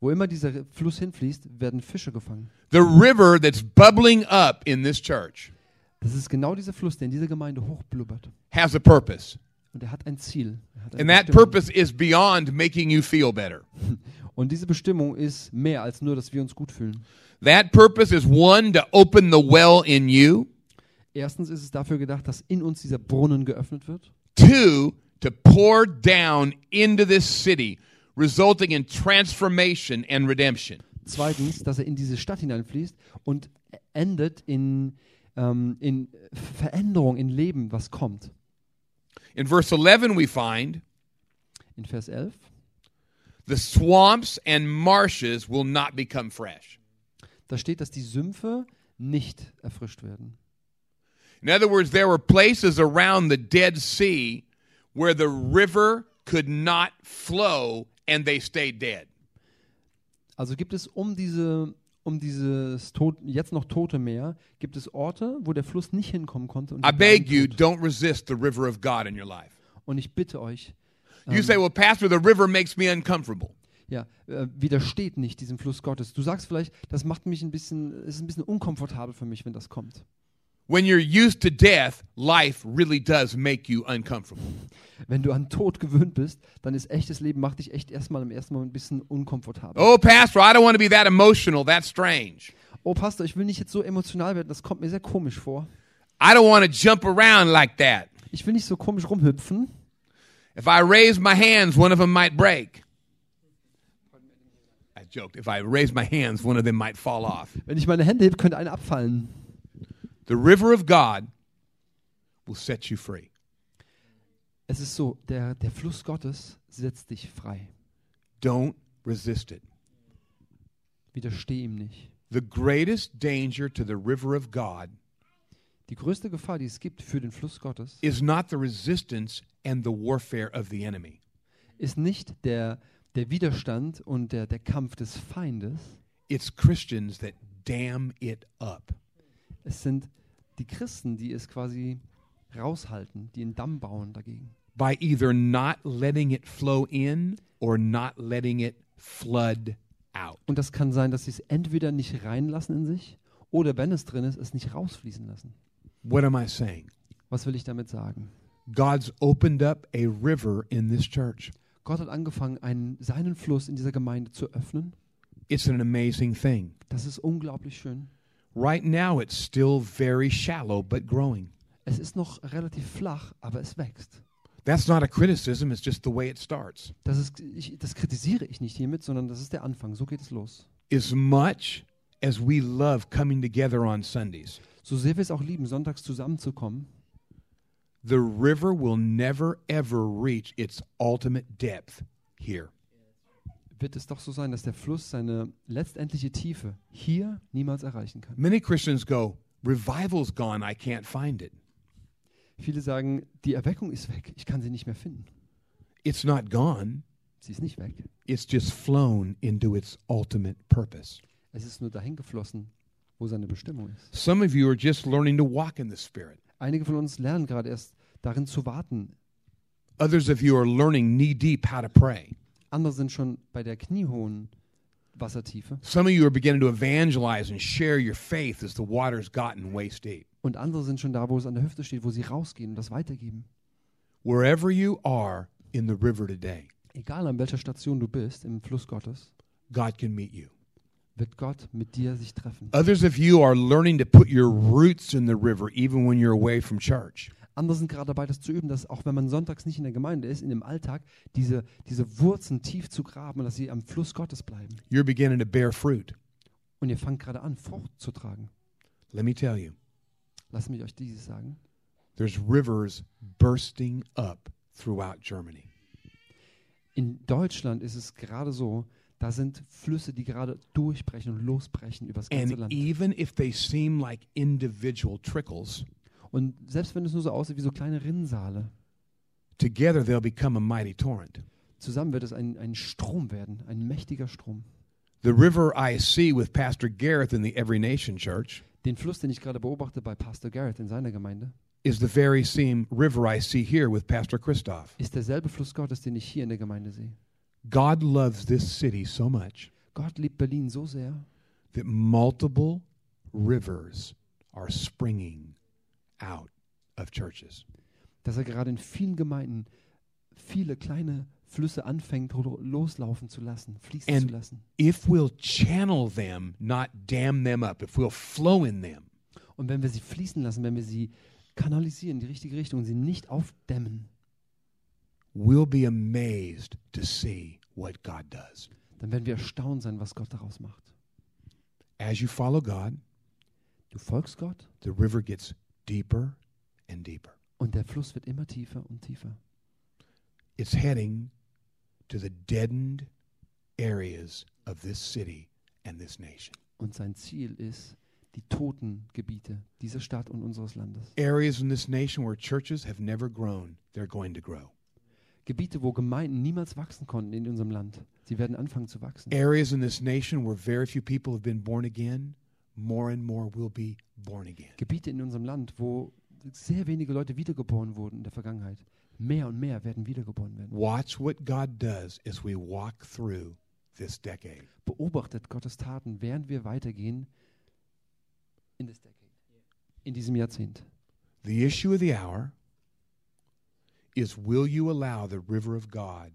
Wo immer dieser Fluss hinfließt, werden Fische gefangen. The river that's bubbling up in this church Das ist genau dieser Fluss, der in dieser Gemeinde hochblubbert. has a purpose. Und er hat ein Ziel. Hat And that purpose is beyond making you feel better. Und diese Bestimmung ist mehr als nur, dass wir uns gut fühlen. That purpose is one, to open the well in you, Erstens ist es dafür gedacht, dass in uns dieser Brunnen geöffnet wird. two, to pour down into this city, resulting in transformation and redemption. Zweitens, dass er in diese Stadt hineinfließt und endet in, ähm, in Veränderung, in Leben, was kommt. In verse 11, we find In Vers 11. the swamps and marshes will not become fresh. Da steht, dass die Sümpfe nicht erfrischt werden. In other words, there were places around the Dead Sea where the river could not flow and they stayed dead. Also gibt es um diese um dieses tot, jetzt noch tote Meer, gibt es Orte, wo der Fluss nicht hinkommen konnte. Und, I beg you, don't resist the river of God in your life. und ich bitte euch, You say, well, Pastor, the river makes me uncomfortable. ja, äh, widersteht nicht diesem Fluss Gottes. Du sagst vielleicht, das macht mich ein bisschen, ist ein bisschen unkomfortabel für mich, wenn das kommt. When you're used to death, life really does make you uncomfortable. Wenn du an Tod gewöhnt bist, dann ist echtes Leben macht dich echt erstmal im ersten Moment ein bisschen unkomfortabel. Oh, Pastor, I don't want to be that emotional. That's strange. oh Pastor, ich will nicht jetzt so emotional werden, das kommt mir sehr komisch vor. I don't want to jump around like that. Ich will nicht so komisch rumhüpfen. If I raise my hands, one of them might break. I joked. If I raise my hands, one of them might fall off. Wenn ich meine Hände hebe, könnte eine abfallen. The river of God will set you free. Es ist so, der, der Fluss Gottes setzt dich frei. Don't resist it. Widersteh ihm nicht. The greatest danger to the river of God Die größte Gefahr, die es gibt für den Fluss Gottes, is not the resistance and the warfare of the enemy. ist nicht der, der Widerstand und der, der Kampf des Feindes. It's Christians that dam it up. Es sind die Christen, die es quasi raushalten, die einen Damm bauen dagegen. by either not letting it flow in or not letting it flood out. Und das kann sein, dass sie es entweder nicht reinlassen in sich oder wenn es drin ist, es nicht rausfließen lassen. What am I saying? Was will ich damit sagen? God's opened up a river in this church. Gott hat angefangen, einen, seinen Fluss in dieser Gemeinde zu öffnen. It's an amazing thing. Das ist unglaublich schön. Right now, it's still very shallow but growing. Es ist noch relativ flach, aber es wächst. That's not a criticism, it's just the way it starts. Das, ist, ich, das kritisiere ich nicht hiermit, sondern das ist der Anfang. So geht es los. As much as we love coming together on Sundays, So sehr wir es auch lieben, sonntags zusammenzukommen, the river will never ever reach its ultimate depth here. Wird es doch so sein, dass der Fluss seine letztendliche Tiefe hier niemals erreichen kann. Many Christians go, Revival's gone, I can't find it. Viele sagen, die Erweckung ist weg, ich kann sie nicht mehr finden. It's not gone, Sie ist nicht weg. it's just flown into its ultimate purpose. Es ist nur dahin geflossen, wo seine Bestimmung ist. Some of you are just learning to walk in the Spirit. Einige von uns lernen gerade erst darin zu warten. Others of you are learning knee deep how to pray. Andere sind schon bei der kniehohen Wassertiefe. Some of you are beginning to evangelize and share your faith as the water's gotten waist deep. Und andere sind schon da, wo es an der Hüfte steht, wo sie rausgehen und das weitergeben. Wherever you are in the river today, Egal an welcher Station du bist im Fluss Gottes, God can meet you. wird Gott mit dir sich treffen. Others of you are learning to put your roots in the river even when you're away from church. Andere sind gerade dabei, das zu üben, dass auch wenn man sonntags nicht in der Gemeinde ist, in dem Alltag, diese, diese Wurzeln tief zu graben und dass sie am Fluss Gottes bleiben. You're beginning to bear fruit. Und ihr fangt gerade an, Frucht zu tragen. Let me tell you, Lasst mich euch dieses sagen. there's rivers bursting up throughout Germany. In Deutschland ist es gerade so, da sind Flüsse, die gerade durchbrechen und losbrechen übers ganze And Land. even if they seem like individual trickles, Und selbst wenn es nur so aussieht wie so kleine Rinnsale, together they'll become a mighty torrent. zusammen wird es ein, ein Strom werden, ein mächtiger Strom. The river I see with Pastor Gareth in the Every Nation Church Den Fluss, den ich gerade beobachte bei Pastor Garrett in seiner Gemeinde, is the very same river I see here with Pastor Christoph. ist derselbe Fluss Gottes, den ich hier in der Gemeinde sehe. God loves this city so much Gott liebt Berlin so sehr, that multiple rivers are springing out of churches. dass er gerade in vielen Gemeinden viele kleine Flüsse anfängt loslaufen zu lassen, fließen And- zu lassen. If we'll channel them, not dam them up, if we'll flow in them, Und wenn wir sie fließen lassen, wenn wir sie kanalisieren in die richtige Richtung, sie nicht aufdämmen, we'll be amazed to see what God does. dann werden wir erstaunt sein, was Gott daraus macht. As you follow God, Du folgst Gott the river gets deeper and deeper. und der Fluss wird immer tiefer und tiefer. It's heading to the deadened areas of this city and this nation. Und sein Ziel ist die toten Gebiete dieser Stadt und unseres Landes. Areas in this nation where churches have never grown, they're going to grow. Gebiete, wo Gemeinden niemals wachsen konnten in unserem Land. Sie werden anfangen zu wachsen. Areas in this nation where very few people have been born again, more and more will be born again. Gebiete in unserem Land, wo sehr wenige Leute wiedergeboren wurden in der Vergangenheit. Mehr und mehr werden wiedergeboren werden. Watch what God does as we walk through this decade. Beobachtet Gottes Taten, während wir weitergehen in, this decade. in diesem Jahrzehnt. The issue of the hour is will you allow the river of God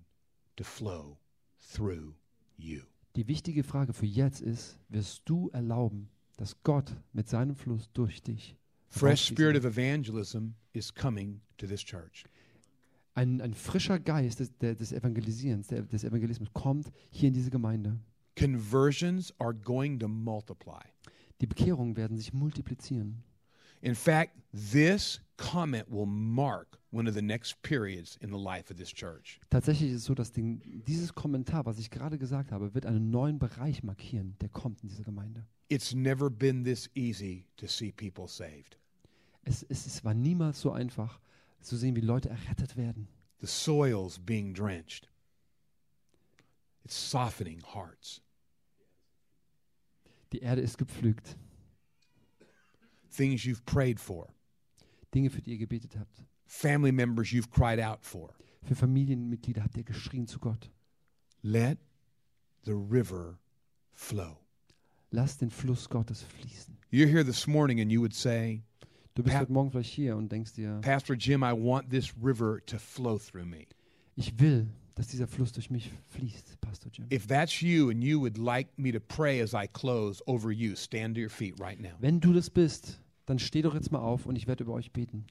to flow through you? Die wichtige Frage für jetzt ist, wirst du erlauben, dass Gott mit seinem Fluss durch dich Fresh spirit of evangelism is coming to this church. ein, ein frischer Geist des, des Evangelisierens, des Evangelismus kommt hier in diese Gemeinde. Conversions are going to multiply. Die Bekehrungen werden sich multiplizieren. In fact, this comment will mark one of the next periods in the life of this church. Tatsächlich ist es so, dass den, dieses Kommentar, was ich gerade gesagt habe, wird einen neuen Bereich markieren, der kommt in diese Gemeinde. It's never been this easy to see people saved. Es, es, es war niemals so einfach zu sehen, wie Leute errettet werden. The soil's being drenched. It's softening hearts. Die Erde ist gepflügt. Things you've prayed for, Dinge, für die ihr gebetet habt. family members you've cried out for. Für Familienmitglieder habt ihr geschrien zu Gott. Let the river flow. Lasst den Fluss Gottes fließen. You're here this morning and you would say, Du bist heute Morgen vielleicht hier und denkst dir, Pastor Jim, I want this river to flow through me. ich will, dass dieser Fluss durch mich fließt, Pastor Jim. If that's you and you would like me to pray as I close over you, stand to your feet right now. Wenn du das bist, dann steh doch jetzt mal auf und ich werde über euch beten.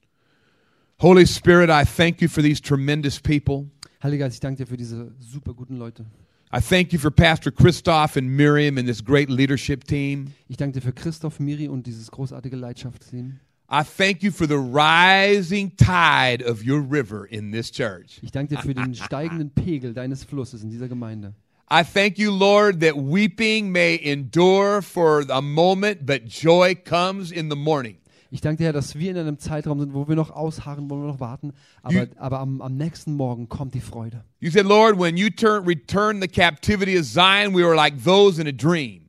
Holy Spirit, I thank you for these tremendous people. Heiliger Geist, ich danke dir für diese super guten Leute. I thank you for Pastor Christoph and Miriam and this great leadership team. Ich danke dir für Christoph, Miri und dieses großartige Leidenschaftsteam. I thank you for the rising tide of your river in this church. Ich danke dir für den steigenden Pegel deines Flusses in dieser Gemeinde. I thank you, Lord, that weeping may endure for a moment, but joy comes in the morning. Ich danke dir, Herr, dass wir in einem Zeitraum sind, wo wir noch ausharren, wo wir noch warten. Aber, aber am, am nächsten Morgen kommt die Freude. You said, Lord, when you turn, return the captivity of Zion, we were like those in a dream.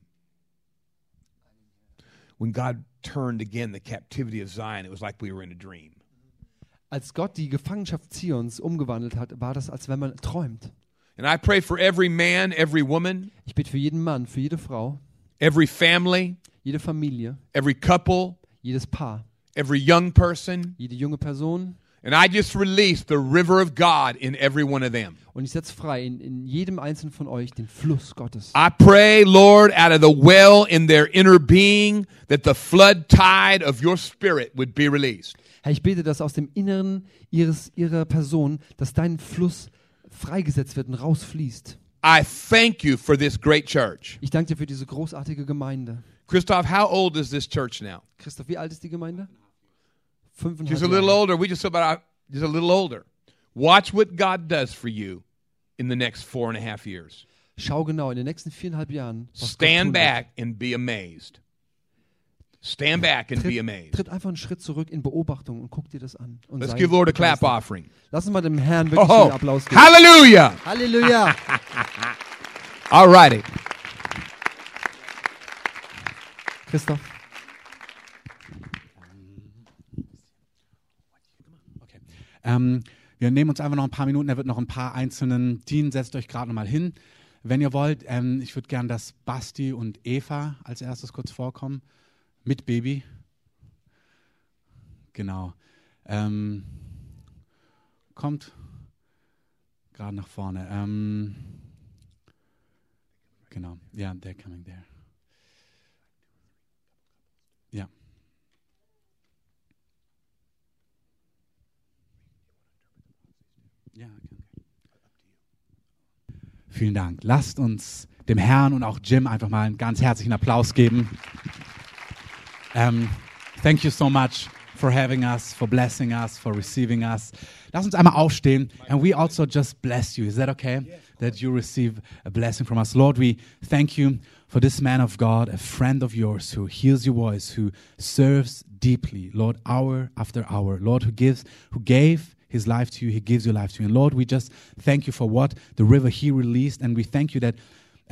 When God turned again the captivity of Zion, it was like we were in a dream. Als Gott die Gefangenschaft Zions umgewandelt hat, war das, als wenn man träumt. And I pray for every man, every woman, Ich bete für jeden Mann, für jede Frau, every family, jede Familie, every couple, jedes Paar, every young person, jede junge Person. And I just release the river of God in every one of them. Und ich setze frei in, in jedem einzelnen von euch den Fluss Gottes. I pray, Lord, out of the well in their inner being, that the flood tide of your spirit would be released. Herr, ich bete, dass aus dem Inneren ihres, ihrer Person, dass dein Fluss freigesetzt wird und rausfließt. I thank you for this great church. Ich danke dir für diese großartige Gemeinde. Christoph, how old is this church now? Christoph, wie alt ist die Gemeinde? Fünfeinhalb Just a little Jahre. older. We just about just a little older. Watch what God does for you in the next four and a half years. Schau genau in den nächsten viereinhalb Jahren. was Gott Stand tun wird. back and be amazed. Stand back and be amazed. tritt einfach einen Schritt zurück in Beobachtung und guck dir das an. Und Let's sei give Lord a clap begeistert. offering. Lass uns mal dem Herrn wirklich Oh, einen Applaus geben. hallelujah! Halleluja! All righty. Christoph, Ähm, wir nehmen uns einfach noch ein paar Minuten. Er wird noch ein paar einzelnen dienen. Setzt euch gerade noch mal hin, wenn ihr wollt. Ähm, ich würde gern, dass Basti und Eva als erstes kurz vorkommen. Mit Baby. Genau. Ähm, kommt gerade nach vorne. Ähm, genau. Ja, yeah, they're coming there. Ja, okay. Vielen Dank. Lasst uns dem Herrn und auch Jim einfach mal einen ganz herzlichen Applaus geben. Um, thank you so much for having us, for blessing us, for receiving us. Lass uns einmal aufstehen and we also just bless you. Is that okay? That you receive a blessing from us. Lord, we thank you for this man of God, a friend of yours who hears your voice, who serves deeply, Lord, hour after hour. Lord, who gives, who gave his life to you, he gives your life to you. And Lord, we just thank you for what the river he released, and we thank you that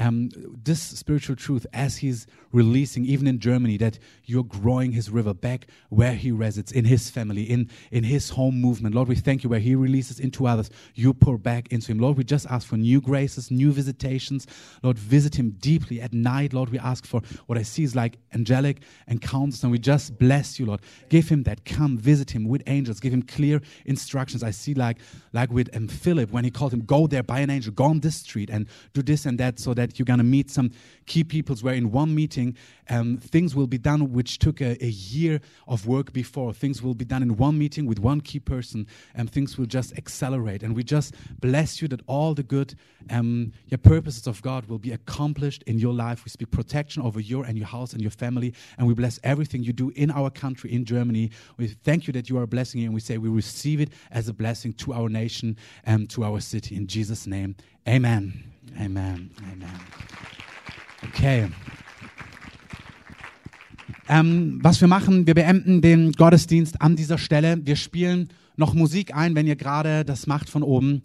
um, this spiritual truth, as he's releasing, even in Germany, that you're growing his river back where he resides, in his family, in, in his home movement. Lord, we thank you where he releases into others, you pour back into him. Lord, we just ask for new graces, new visitations. Lord, visit him deeply at night. Lord, we ask for what I see is like angelic encounters, and we just bless you, Lord. Give him that come, visit him with angels, give him clear instructions. I see like like with um, Philip when he called him, go there by an angel, go on this street and do this and that, so that that you're going to meet some key peoples where in one meeting um, things will be done which took a, a year of work before. Things will be done in one meeting with one key person, and things will just accelerate. And we just bless you that all the good um, your purposes of God will be accomplished in your life. We speak protection over your and your house and your family, and we bless everything you do in our country, in Germany. We thank you that you are blessing, here. and we say we receive it as a blessing to our nation and to our city. In Jesus' name, Amen. Amen. Amen. Okay. Ähm, was wir machen, wir beenden den Gottesdienst an dieser Stelle. Wir spielen noch Musik ein, wenn ihr gerade das macht von oben.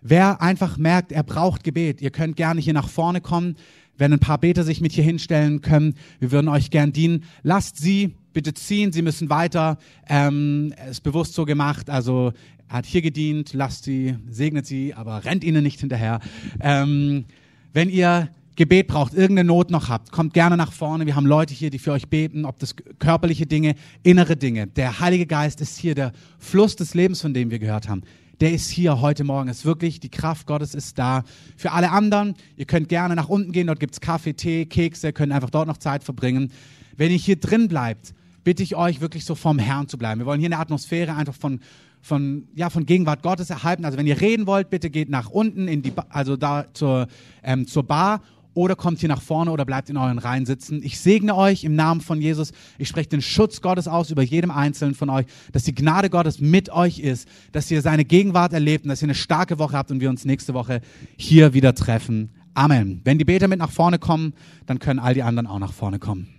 Wer einfach merkt, er braucht Gebet, ihr könnt gerne hier nach vorne kommen, wenn ein paar Beter sich mit hier hinstellen können. Wir würden euch gern dienen. Lasst sie bitte ziehen, sie müssen weiter. Ähm, ist bewusst so gemacht, also hat hier gedient, lasst sie, segnet sie, aber rennt ihnen nicht hinterher. Ähm, wenn ihr Gebet braucht, irgendeine Not noch habt, kommt gerne nach vorne. Wir haben Leute hier, die für euch beten, ob das körperliche Dinge, innere Dinge. Der Heilige Geist ist hier, der Fluss des Lebens, von dem wir gehört haben. Der ist hier heute Morgen. Es ist wirklich, die Kraft Gottes ist da. Für alle anderen, ihr könnt gerne nach unten gehen, dort gibt's Kaffee, Tee, Kekse, könnt einfach dort noch Zeit verbringen. Wenn ihr hier drin bleibt, bitte ich euch wirklich so vom Herrn zu bleiben. Wir wollen hier eine Atmosphäre einfach von, von, ja, von Gegenwart Gottes erhalten. Also wenn ihr reden wollt, bitte geht nach unten in die, ba also da zur, ähm, zur Bar oder kommt hier nach vorne oder bleibt in euren Reihen sitzen. Ich segne euch im Namen von Jesus. Ich spreche den Schutz Gottes aus über jedem Einzelnen von euch, dass die Gnade Gottes mit euch ist, dass ihr seine Gegenwart erlebt und dass ihr eine starke Woche habt und wir uns nächste Woche hier wieder treffen. Amen. Wenn die Beter mit nach vorne kommen, dann können all die anderen auch nach vorne kommen.